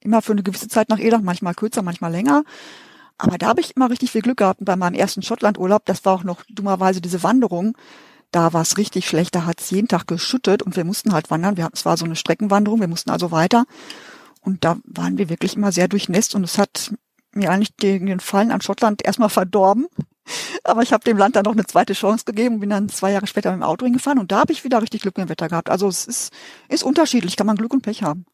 immer für eine gewisse Zeit nach Irland, manchmal kürzer, manchmal länger. Aber da habe ich immer richtig viel Glück gehabt. Und bei meinem ersten Schottlandurlaub, das war auch noch dummerweise diese Wanderung, da war es richtig schlecht. Da hat es jeden Tag geschüttet und wir mussten halt wandern. Wir, es war so eine Streckenwanderung, wir mussten also weiter. Und da waren wir wirklich immer sehr durchnässt und es hat mir eigentlich gegen den Fallen an Schottland erstmal verdorben. Aber ich habe dem Land dann noch eine zweite Chance gegeben und bin dann zwei Jahre später mit dem Auto hingefahren und da habe ich wieder richtig Glück im Wetter gehabt. Also es ist, ist unterschiedlich, kann man Glück und Pech haben.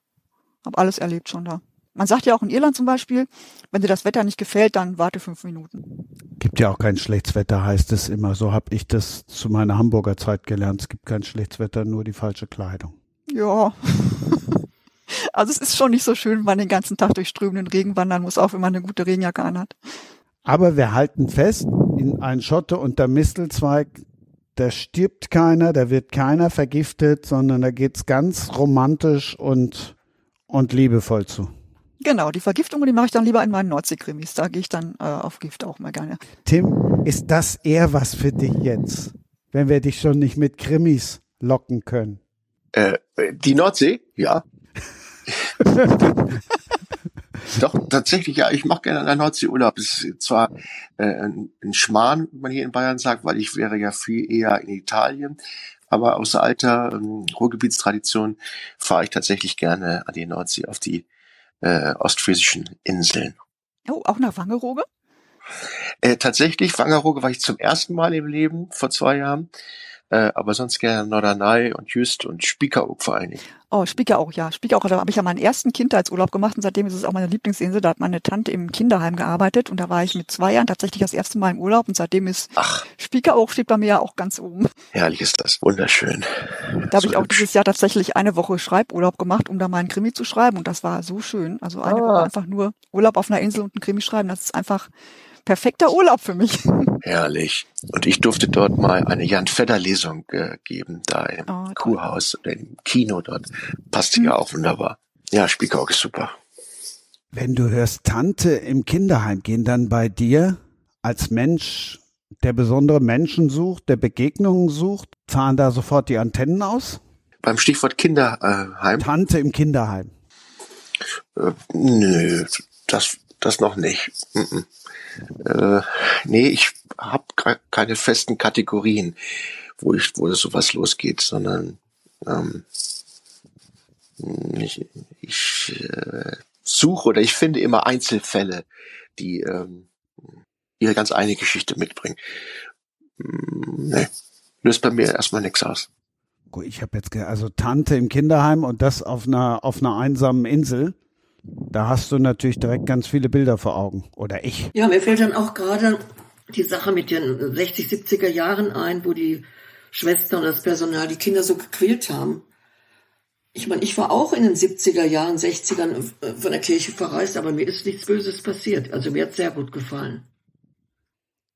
Hab alles erlebt schon da. Man sagt ja auch in Irland zum Beispiel, wenn dir das Wetter nicht gefällt, dann warte fünf Minuten. Gibt ja auch kein schlechtes Wetter, heißt es immer. So habe ich das zu meiner Hamburger Zeit gelernt. Es gibt kein schlechtes Wetter, nur die falsche Kleidung. Ja. Also es ist schon nicht so schön, wenn man den ganzen Tag durch strömenden Regen wandern muss, auch wenn man eine gute Regenjacke anhat. Aber wir halten fest, in ein Schotte unter Mistelzweig, da stirbt keiner, da wird keiner vergiftet, sondern da geht's ganz romantisch und, und liebevoll zu. Genau, die Vergiftung, die mache ich dann lieber in meinen Nordseekrimis. Da gehe ich dann äh, auf Gift auch mal gerne. Tim, ist das eher was für dich jetzt, wenn wir dich schon nicht mit Krimis locken können? Äh, die Nordsee, ja. Doch, tatsächlich, ja, ich mache gerne an der Nordsee Urlaub. Es ist zwar äh, ein, ein Schmarrn, wie man hier in Bayern sagt, weil ich wäre ja viel eher in Italien, aber aus alter ähm, Ruhrgebietstradition fahre ich tatsächlich gerne an die Nordsee auf die äh, ostfriesischen Inseln. Oh, auch nach Wangerooge? Äh, tatsächlich, Wangerooge war ich zum ersten Mal im Leben vor zwei Jahren. Äh, aber sonst gerne Norderney und Just und Spiekeroog vor allen Dingen. Oh, Spiekeroog, ja. Spiekeroog, da habe ich ja meinen ersten Kindheitsurlaub gemacht und seitdem ist es auch meine Lieblingsinsel. Da hat meine Tante im Kinderheim gearbeitet und da war ich mit zwei Jahren tatsächlich das erste Mal im Urlaub und seitdem ist Ach. Spiekeroog steht bei mir ja auch ganz oben. Herrlich ist das, wunderschön. Da habe ich auch dieses Jahr tatsächlich eine Woche Schreiburlaub gemacht, um da meinen Krimi zu schreiben und das war so schön. Also eine ah. Woche einfach nur Urlaub auf einer Insel und einen Krimi schreiben, das ist einfach perfekter Urlaub für mich. Herrlich. Und ich durfte dort mal eine Jan Fedder Lesung äh, geben, da im oh, Kurhaus oder im Kino dort. Passt mhm. ja auch wunderbar. Ja, Spiekeroog ist super. Wenn du hörst Tante im Kinderheim, gehen dann bei dir als Mensch, der besondere Menschen sucht, der Begegnungen sucht, fahren da sofort die Antennen aus? Beim Stichwort Kinderheim? Tante im Kinderheim. Äh, nö, das, das noch nicht. Mm -mm. Äh, nee, ich habe keine festen Kategorien, wo ich, wo sowas losgeht, sondern ähm, ich, ich äh, suche oder ich finde immer Einzelfälle, die ähm, ihre ganz eigene Geschichte mitbringen. Hm, nee, löst bei mir erstmal nichts aus. Ich habe jetzt also Tante im Kinderheim und das auf einer auf einer einsamen Insel. Da hast du natürlich direkt ganz viele Bilder vor Augen. Oder ich. Ja, mir fällt dann auch gerade die Sache mit den 60, 70er Jahren ein, wo die Schwestern und das Personal die Kinder so gequält haben. Ich meine, ich war auch in den 70er Jahren, 60ern von der Kirche verreist, aber mir ist nichts Böses passiert. Also mir hat sehr gut gefallen.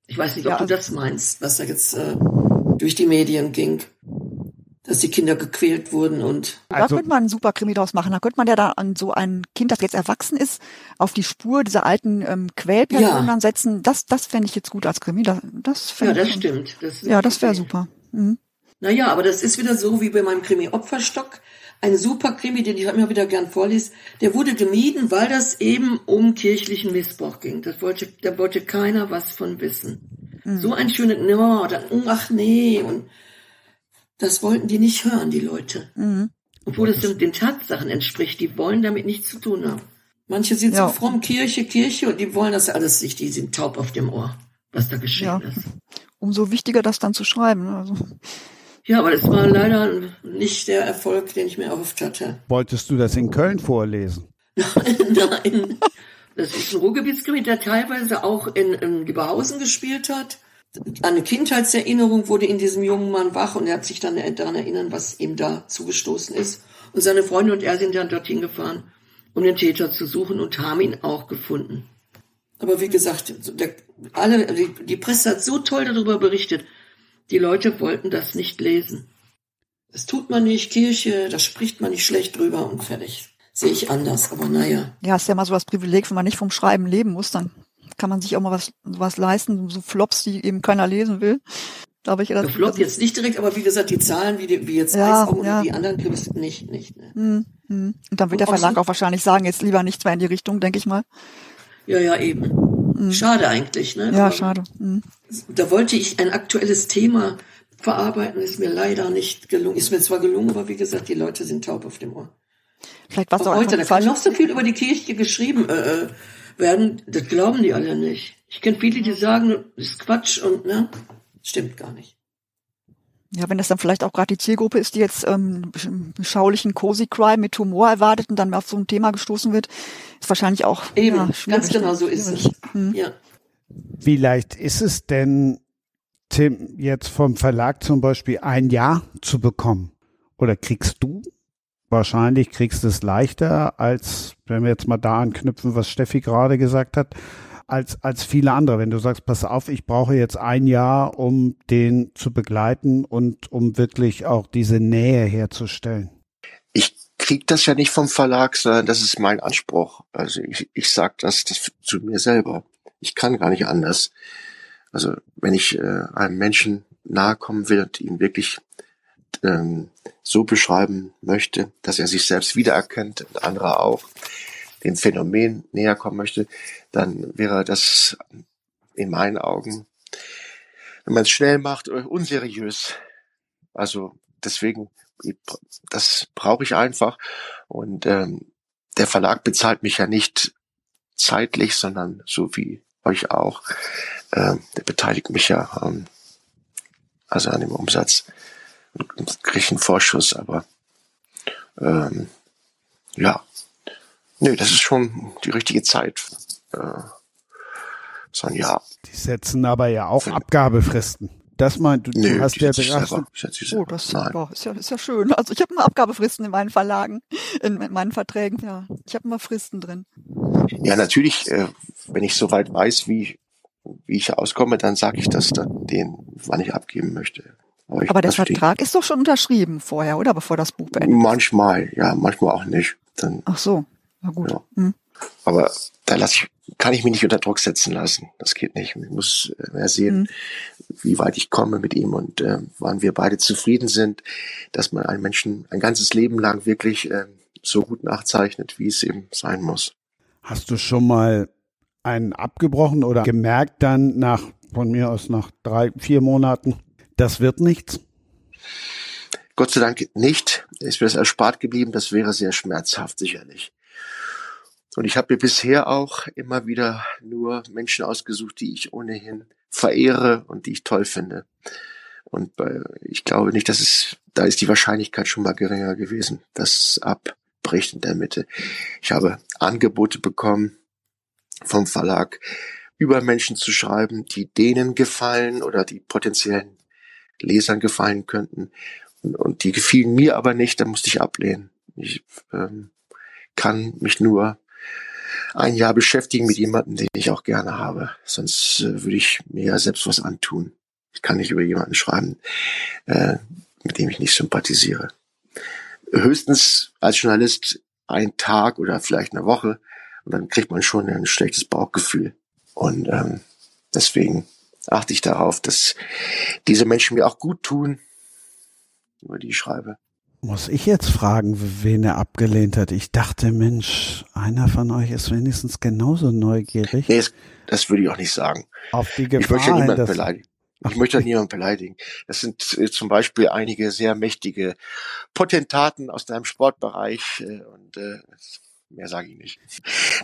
Ich weiß nicht, ob ja, du das meinst, was da jetzt äh, durch die Medien ging dass die Kinder gequält wurden und. Da also, könnte man einen super Krimi draus machen. Da könnte man ja da an so ein Kind, das jetzt erwachsen ist, auf die Spur dieser alten ähm, Quälpersonen ja. setzen. Das, das fände ich jetzt gut als Krimi. Das, das ja, das stimmt. Das ja, das wäre super. Mhm. Naja, aber das ist wieder so wie bei meinem Krimi Opferstock. Ein super Krimi, den ich immer wieder gern vorlese, der wurde gemieden, weil das eben um kirchlichen Missbrauch ging. Das wollte, da wollte keiner was von wissen. Mhm. So ein schöner, no, dann, ach nee, und das wollten die nicht hören, die Leute. Mhm. Obwohl es den Tatsachen entspricht. Die wollen damit nichts zu tun haben. Manche sind ja. so fromm, Kirche, Kirche, und die wollen das alles nicht. Die sind taub auf dem Ohr, was da geschehen ja. ist. Umso wichtiger, das dann zu schreiben. Ne? Also. Ja, aber das war leider nicht der Erfolg, den ich mir erhofft hatte. Wolltest du das in Köln vorlesen? Nein. Das ist ein Ruhrgebietsgebiet, der teilweise auch in, in Geberhausen gespielt hat eine Kindheitserinnerung wurde in diesem jungen Mann wach und er hat sich dann daran erinnern, was ihm da zugestoßen ist. Und seine Freunde und er sind dann dorthin gefahren, um den Täter zu suchen und haben ihn auch gefunden. Aber wie gesagt, der, alle, die, die Presse hat so toll darüber berichtet. Die Leute wollten das nicht lesen. Das tut man nicht, Kirche, da spricht man nicht schlecht drüber und fertig. Sehe ich anders, aber naja. Ja, ist ja mal so das Privileg, wenn man nicht vom Schreiben leben muss, dann kann man sich auch mal was, was leisten, so Flops, die eben keiner lesen will. Glaube ich, das, Flop jetzt nicht direkt, aber wie gesagt, die Zahlen, wie, die, wie jetzt ja, Eisaugen ja. und die anderen Clubs, nicht, nicht. Ne. Hm, hm. Und dann wird und der Verlag auch, auch wahrscheinlich sagen, jetzt lieber nichts mehr in die Richtung, denke ich mal. Ja, ja, eben. Hm. Schade eigentlich, ne? Ja, aber schade. Hm. Da wollte ich ein aktuelles Thema verarbeiten, ist mir leider nicht gelungen. Ist mir zwar gelungen, aber wie gesagt, die Leute sind taub auf dem Ohr. Vielleicht war es auch heute, da kann noch so viel über die Kirche geschrieben äh, äh, werden, das glauben die alle nicht. Ich kenne viele, die sagen, das ist Quatsch und ne, stimmt gar nicht. Ja, wenn das dann vielleicht auch gerade die Zielgruppe ist, die jetzt ähm, beschaulichen Cozy Crime mit Humor erwartet und dann auf so ein Thema gestoßen wird, ist wahrscheinlich auch Eben, ja, ganz genau so ist es. Hm. Ja. Wie leicht ist es denn, Tim, jetzt vom Verlag zum Beispiel ein Jahr zu bekommen? Oder kriegst du wahrscheinlich kriegst du es leichter, als wenn wir jetzt mal da anknüpfen, was Steffi gerade gesagt hat, als, als viele andere. Wenn du sagst, pass auf, ich brauche jetzt ein Jahr, um den zu begleiten und um wirklich auch diese Nähe herzustellen. Ich krieg das ja nicht vom Verlag, sondern das ist mein Anspruch. Also ich, ich sag das, das zu mir selber. Ich kann gar nicht anders. Also wenn ich äh, einem Menschen nahe kommen will und ihm wirklich ähm, so beschreiben möchte, dass er sich selbst wiedererkennt und andere auch dem Phänomen näher kommen möchte, dann wäre das in meinen Augen, wenn man es schnell macht, unseriös. Also deswegen, das brauche ich einfach. Und ähm, der Verlag bezahlt mich ja nicht zeitlich, sondern so wie euch auch. Ähm, der beteiligt mich ja ähm, also an dem Umsatz kriege einen Vorschuss, aber ähm, ja, nee, das ist schon die richtige Zeit. Äh, so ein Jahr. Die setzen aber ja auch ja. Abgabefristen. Das meint du, nee, du hast ja selber, Oh, das ja, ist, ja, ist ja schön. Also ich habe immer Abgabefristen in meinen Verlagen, in, in meinen Verträgen. Ja, ich habe immer Fristen drin. Ja, natürlich, äh, wenn ich soweit weiß, wie wie ich auskomme, dann sage ich das dann denen, wann ich abgeben möchte. Aber, Aber der Vertrag ist doch schon unterschrieben vorher, oder? Bevor das Buch beendet ist. Manchmal, ja, manchmal auch nicht. Dann, Ach so, na gut. Ja. Hm. Aber da lasse ich, kann ich mich nicht unter Druck setzen lassen. Das geht nicht. Ich muss äh, mehr sehen, hm. wie weit ich komme mit ihm und äh, wann wir beide zufrieden sind, dass man einen Menschen ein ganzes Leben lang wirklich äh, so gut nachzeichnet, wie es eben sein muss. Hast du schon mal einen abgebrochen oder gemerkt dann nach, von mir aus nach drei, vier Monaten, das wird nichts? Gott sei Dank nicht. Ist mir das erspart geblieben. Das wäre sehr schmerzhaft, sicherlich. Und ich habe mir bisher auch immer wieder nur Menschen ausgesucht, die ich ohnehin verehre und die ich toll finde. Und bei, ich glaube nicht, dass es, da ist die Wahrscheinlichkeit schon mal geringer gewesen, dass es abbricht in der Mitte. Ich habe Angebote bekommen vom Verlag, über Menschen zu schreiben, die denen gefallen oder die potenziellen Lesern gefallen könnten. Und, und die gefielen mir aber nicht, da musste ich ablehnen. Ich ähm, kann mich nur ein Jahr beschäftigen mit jemandem, den ich auch gerne habe. Sonst äh, würde ich mir ja selbst was antun. Ich kann nicht über jemanden schreiben, äh, mit dem ich nicht sympathisiere. Höchstens als Journalist ein Tag oder vielleicht eine Woche und dann kriegt man schon ein schlechtes Bauchgefühl. Und ähm, deswegen achte ich darauf, dass diese Menschen mir auch gut tun, über die ich schreibe. Muss ich jetzt fragen, wen er abgelehnt hat? Ich dachte, Mensch, einer von euch ist wenigstens genauso neugierig. Nee, das würde ich auch nicht sagen. Auf die Gefahr, ich möchte ja niemanden beleidigen. Ich möchte ja niemanden beleidigen. Das sind äh, zum Beispiel einige sehr mächtige Potentaten aus deinem Sportbereich äh, und äh, mehr sage ich nicht.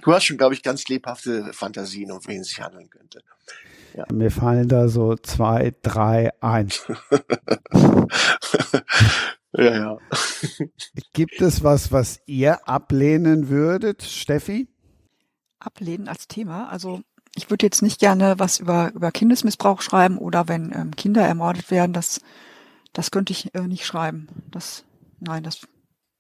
Du hast schon, glaube ich, ganz lebhafte Fantasien, um wen es sich handeln könnte. Ja. Mir fallen da so zwei, drei ein. ja, ja. Gibt es was, was ihr ablehnen würdet, Steffi? Ablehnen als Thema? Also ich würde jetzt nicht gerne was über, über Kindesmissbrauch schreiben oder wenn ähm, Kinder ermordet werden, das, das könnte ich äh, nicht schreiben. Das, nein, das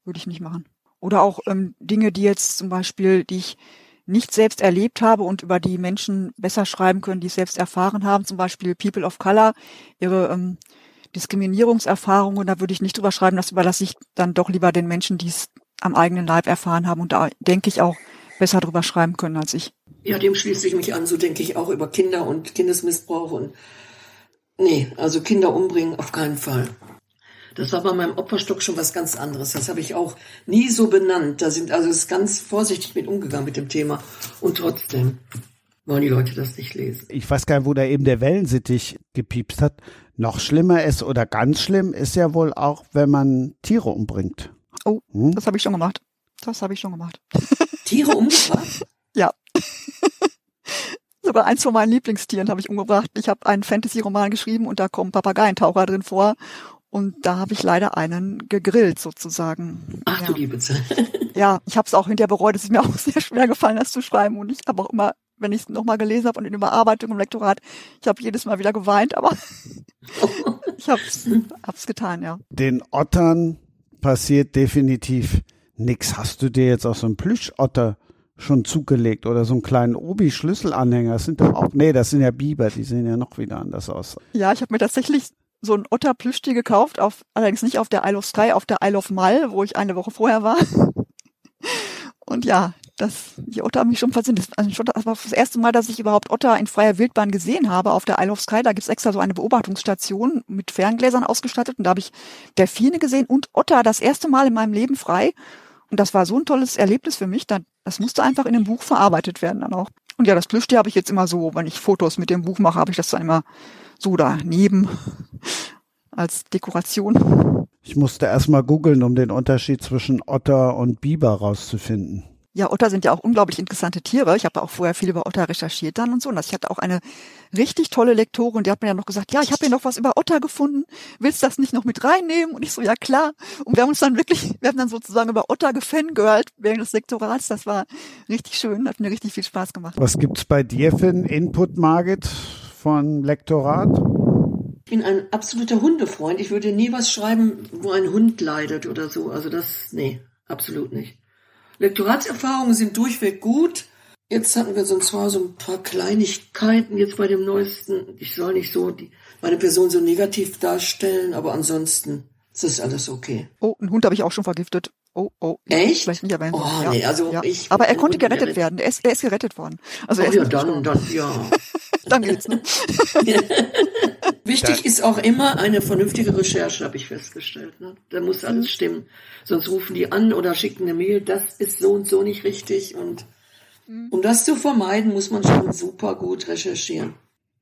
würde ich nicht machen. Oder auch ähm, Dinge, die jetzt zum Beispiel, die ich nicht selbst erlebt habe und über die Menschen besser schreiben können, die es selbst erfahren haben, zum Beispiel People of Color, ihre ähm, Diskriminierungserfahrungen, da würde ich nicht drüber schreiben, das überlasse ich dann doch lieber den Menschen, die es am eigenen Leib erfahren haben und da denke ich auch besser drüber schreiben können als ich. Ja, dem schließe ich mich an, so denke ich auch über Kinder und Kindesmissbrauch und nee, also Kinder umbringen auf keinen Fall. Das war bei meinem Opferstock schon was ganz anderes. Das habe ich auch nie so benannt. Da sind also ist ganz vorsichtig mit umgegangen mit dem Thema. Und trotzdem wollen die Leute das nicht lesen. Ich weiß gar nicht, wo da eben der Wellensittich gepiepst hat. Noch schlimmer ist oder ganz schlimm ist ja wohl auch, wenn man Tiere umbringt. Oh, hm? das habe ich schon gemacht. Das habe ich schon gemacht. Tiere umgebracht? ja. Sogar eins von meinen Lieblingstieren habe ich umgebracht. Ich habe einen Fantasy-Roman geschrieben und da kommen Papageientaucher drin vor. Und da habe ich leider einen gegrillt sozusagen. Ach ja. du liebe Zeit. Ja, ich habe es auch hinterher bereut. Es ist mir auch sehr schwer gefallen, das zu schreiben. Und ich habe auch immer, wenn ich es nochmal gelesen habe und in Überarbeitung im Lektorat, ich habe jedes Mal wieder geweint, aber ich habe es getan, ja. Den Ottern passiert definitiv nichts. Hast du dir jetzt auch so einen Plüschotter schon zugelegt oder so einen kleinen Obi-Schlüsselanhänger? Das sind doch auch, nee, das sind ja Biber, die sehen ja noch wieder anders aus. Ja, ich habe mir tatsächlich so ein Otter-Plüschtier gekauft, auf, allerdings nicht auf der Isle of Sky, auf der Isle of Mal, wo ich eine Woche vorher war. Und ja, das, die Otter haben mich schon fasziniert. Das, also das war das erste Mal, dass ich überhaupt Otter in freier Wildbahn gesehen habe auf der Isle of Sky. Da gibt's extra so eine Beobachtungsstation mit Ferngläsern ausgestattet und da habe ich Delfine gesehen und Otter das erste Mal in meinem Leben frei. Und das war so ein tolles Erlebnis für mich. Das musste einfach in dem Buch verarbeitet werden dann auch. Und ja, das Plüschtier habe ich jetzt immer so, wenn ich Fotos mit dem Buch mache, habe ich das dann immer so daneben als Dekoration. Ich musste erstmal googeln, um den Unterschied zwischen Otter und Biber rauszufinden. Ja, Otter sind ja auch unglaublich interessante Tiere. Ich habe auch vorher viel über Otter recherchiert dann und so. Und ich hatte auch eine richtig tolle Lektorin, die hat mir ja noch gesagt, ja, ich habe hier noch was über Otter gefunden. Willst du das nicht noch mit reinnehmen? Und ich so, ja klar. Und wir haben uns dann wirklich, wir haben dann sozusagen über Otter gefangirlt während des Lektorats. Das war richtig schön, hat mir richtig viel Spaß gemacht. Was gibt's bei dir für einen Input, Margit? Von Lektorat? Ich bin ein absoluter Hundefreund. Ich würde nie was schreiben, wo ein Hund leidet oder so. Also das, nee, absolut nicht. Lektoratserfahrungen sind durchweg gut. Jetzt hatten wir so zwar so ein paar Kleinigkeiten jetzt bei dem neuesten. Ich soll nicht so die, meine Person so negativ darstellen, aber ansonsten ist das alles okay. Oh, einen Hund habe ich auch schon vergiftet. Oh, oh. Echt? Vielleicht nicht erwähnt. Oh, ja. nee, also ja. ich. Aber er konnte gerettet werden. Er ist, er ist gerettet worden. Also oh, ja, dann, dann, ja. dann geht's, ne? Wichtig ist auch immer eine vernünftige Recherche, habe ich festgestellt. Ne? Da muss alles mhm. stimmen. Sonst rufen die an oder schicken eine Mail, das ist so und so nicht richtig. Und mhm. um das zu vermeiden, muss man schon super gut recherchieren.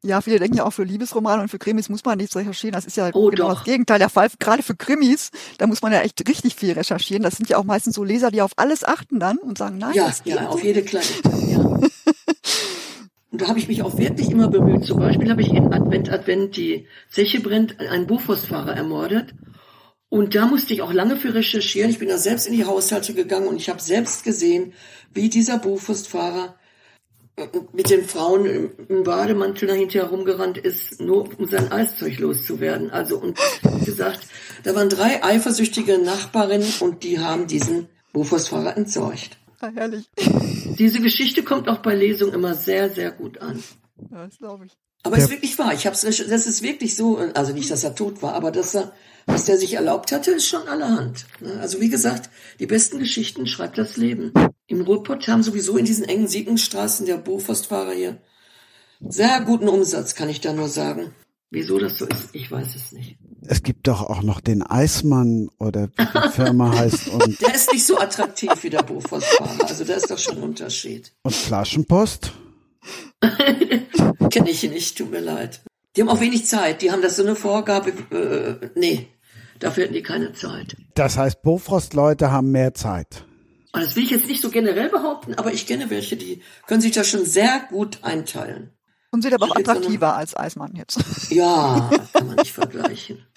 Ja, viele denken ja auch für Liebesromane und für Krimis muss man nichts recherchieren. Das ist ja oh, genau doch. das Gegenteil der Fall. Gerade für Krimis, da muss man ja echt richtig viel recherchieren. Das sind ja auch meistens so Leser, die auf alles achten dann und sagen, nein, ja, ja, auf jede kleine. Ja. und da habe ich mich auch wirklich immer bemüht. Zum Beispiel habe ich in Advent Advent die Zeche brennt einen Bufostfahrer ermordet. Und da musste ich auch lange für recherchieren. Ich bin da selbst in die Haushalte gegangen und ich habe selbst gesehen, wie dieser Bufostfahrer mit den Frauen im Bademantel dahinter herumgerannt ist, nur um sein Eiszeug loszuwerden. Also und wie gesagt, da waren drei eifersüchtige Nachbarinnen und die haben diesen Bofors-Fahrer entsorgt. Ah, herrlich. Diese Geschichte kommt auch bei Lesungen immer sehr, sehr gut an. Ja, das glaube ich. Aber es ist wirklich wahr. Ich hab's, das ist wirklich so, also nicht, dass er tot war, aber dass er, was der sich erlaubt hatte, ist schon allerhand. Ne? Also wie gesagt, die besten Geschichten schreibt das Leben. Im Ruhrpott haben sowieso in diesen engen Siedlungsstraßen der Bofastfahrer hier sehr guten Umsatz, kann ich da nur sagen. Wieso das so ist, ich weiß es nicht. Es gibt doch auch noch den Eismann oder wie die Firma heißt. Und der ist nicht so attraktiv wie der Bofastfahrer. Also da ist doch schon ein Unterschied. Und Flaschenpost? Kenne ich nicht, tut mir leid. Die haben auch wenig Zeit. Die haben das so eine Vorgabe. Äh, nee, dafür hätten die keine Zeit. Das heißt, Bofrost-Leute haben mehr Zeit. Und das will ich jetzt nicht so generell behaupten, aber ich kenne welche, die können sich das schon sehr gut einteilen. Und sind aber auch attraktiver so als Eismann jetzt. Ja, kann man nicht vergleichen.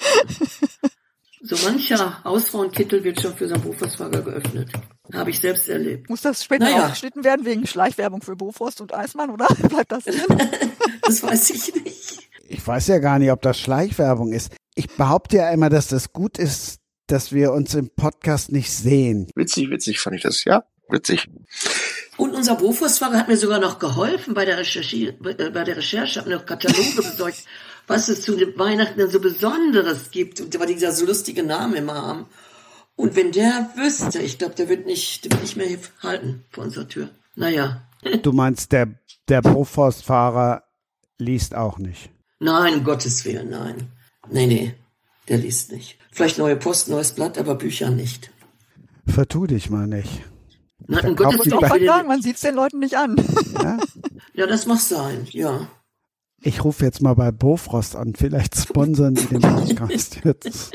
So mancher Hausfrauenkittel wird schon für so einen Bofrostfahrer geöffnet. Habe ich selbst erlebt. Muss das später naja. auch geschnitten werden wegen Schleichwerbung für Bofrost und Eismann oder bleibt das drin? das weiß ich nicht. Ich weiß ja gar nicht, ob das Schleichwerbung ist. Ich behaupte ja immer, dass das gut ist, dass wir uns im Podcast nicht sehen. Witzig, witzig fand ich das, ja, witzig. Und unser Bofors-Fahrer hat mir sogar noch geholfen bei der Recherche, äh, bei der Recherche, hat mir noch Kataloge besorgt, was es zu den Weihnachten denn so Besonderes gibt und weil die dieser so lustige Namen immer haben. Und wenn der wüsste, ich glaube, der wird nicht, der wird nicht mehr hier halten vor unserer Tür. Naja. Du meinst, der, der Bofors-Fahrer liest auch nicht? Nein, um Gottes Willen, nein. Nee, nee, der liest nicht. Vielleicht neue Post, neues Blatt, aber Bücher nicht. Vertu dich mal nicht. Nein, um Dann Gottes kauft Doch, sagen, man sieht's den Leuten nicht an. Ja? Ja, das mag sein, ja. Ich rufe jetzt mal bei Bofrost an. Vielleicht sponsern die den Podcast jetzt.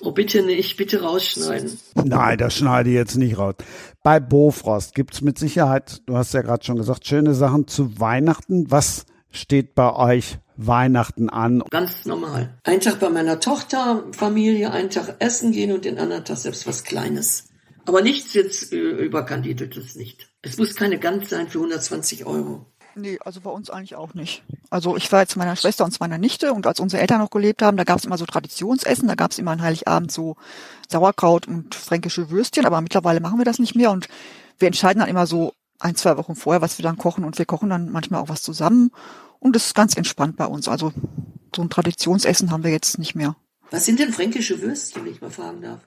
Oh, bitte nicht, bitte rausschneiden. Nein, das schneide ich jetzt nicht raus. Bei Bofrost gibt's mit Sicherheit, du hast ja gerade schon gesagt, schöne Sachen zu Weihnachten. Was steht bei euch Weihnachten an? Ganz normal. Ein Tag bei meiner Tochter, Familie, einen Tag essen gehen und den anderen Tag selbst was Kleines. Aber nichts jetzt äh, überkandideltes nicht. Es muss keine Gans sein für 120 Euro. Nee, also bei uns eigentlich auch nicht. Also ich war jetzt meiner Schwester und zu meiner Nichte und als unsere Eltern noch gelebt haben, da gab es immer so Traditionsessen, da gab es immer an Heiligabend so Sauerkraut und fränkische Würstchen, aber mittlerweile machen wir das nicht mehr und wir entscheiden dann immer so ein, zwei Wochen vorher, was wir dann kochen und wir kochen dann manchmal auch was zusammen und das ist ganz entspannt bei uns. Also so ein Traditionsessen haben wir jetzt nicht mehr. Was sind denn fränkische Würstchen, wenn ich mal fragen darf?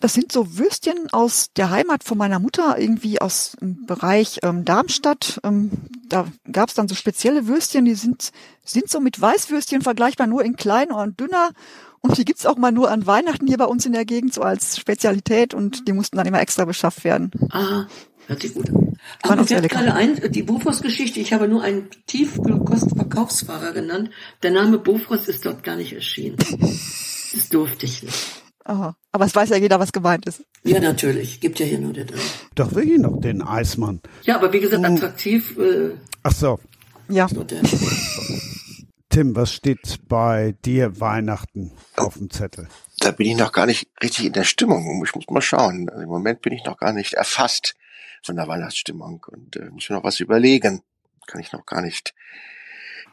Das sind so Würstchen aus der Heimat von meiner Mutter, irgendwie aus dem Bereich ähm, Darmstadt. Ähm, da gab es dann so spezielle Würstchen, die sind, sind so mit Weißwürstchen vergleichbar, nur in klein und dünner. Und die gibt's auch mal nur an Weihnachten hier bei uns in der Gegend, so als Spezialität. Und die mussten dann immer extra beschafft werden. Ah, hört sich gut an. Aber mir fällt gerade ein, die Bofors-Geschichte, ich habe nur einen Tiefkostverkaufsfahrer genannt. Der Name Bofors ist dort gar nicht erschienen. Das durfte ich nicht. Aha. Aber es weiß ja jeder, was gemeint ist. Ja, natürlich. Gibt ja hier nur der drin. Doch wirklich noch den Eismann. Ja, aber wie gesagt, attraktiv äh, Ach so. Ja. Tim, was steht bei dir Weihnachten auf dem Zettel? Da bin ich noch gar nicht richtig in der Stimmung. Ich muss mal schauen. Also Im Moment bin ich noch gar nicht erfasst von der Weihnachtsstimmung und äh, muss mir noch was überlegen. Kann ich noch gar nicht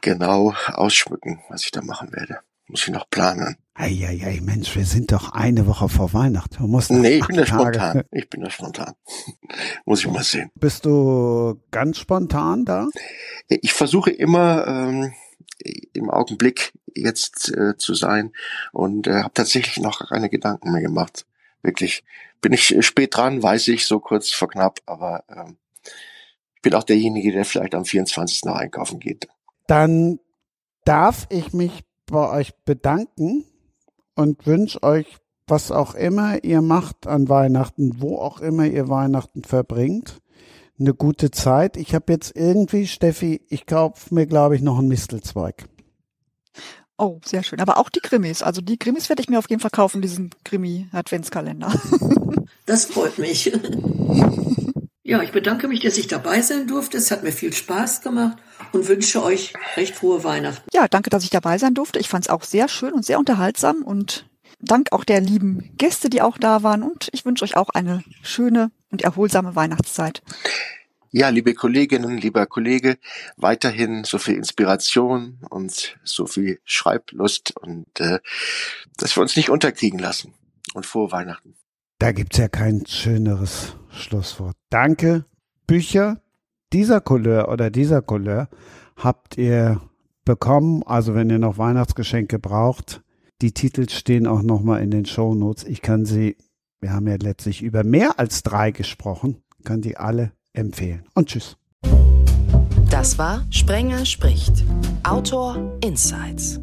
genau ausschmücken, was ich da machen werde. Muss ich noch planen. Eieiei, Mensch, wir sind doch eine Woche vor Weihnachten. Noch Nee, ich bin da Tage- spontan. Ich bin da spontan. Muss ich mal sehen. Bist du ganz spontan da? Ich versuche immer ähm, im Augenblick jetzt äh, zu sein und äh, habe tatsächlich noch keine Gedanken mehr gemacht. Wirklich. Bin ich äh, spät dran, weiß ich, so kurz vor knapp, aber ähm, ich bin auch derjenige, der vielleicht am 24. noch einkaufen geht. Dann darf ich mich bei euch bedanken und wünsche euch, was auch immer ihr macht an Weihnachten, wo auch immer ihr Weihnachten verbringt, eine gute Zeit. Ich habe jetzt irgendwie, Steffi, ich kaufe mir, glaube ich, noch einen Mistelzweig. Oh, sehr schön. Aber auch die Krimis. Also die Krimis werde ich mir auf jeden Fall kaufen, diesen Krimi-Adventskalender. Das freut mich. Ja, ich bedanke mich, dass ich dabei sein durfte. Es hat mir viel Spaß gemacht und wünsche euch recht frohe Weihnachten. Ja, danke, dass ich dabei sein durfte. Ich fand es auch sehr schön und sehr unterhaltsam und dank auch der lieben Gäste, die auch da waren. Und ich wünsche euch auch eine schöne und erholsame Weihnachtszeit. Ja, liebe Kolleginnen, lieber Kollege, weiterhin so viel Inspiration und so viel Schreiblust und äh, dass wir uns nicht unterkriegen lassen. Und frohe Weihnachten. Da gibt's ja kein schöneres Schlusswort. Danke. Bücher dieser Couleur oder dieser Couleur habt ihr bekommen. Also wenn ihr noch Weihnachtsgeschenke braucht, die Titel stehen auch nochmal in den Show Notes. Ich kann sie, wir haben ja letztlich über mehr als drei gesprochen, kann die alle empfehlen. Und tschüss. Das war Sprenger spricht. Autor Insights.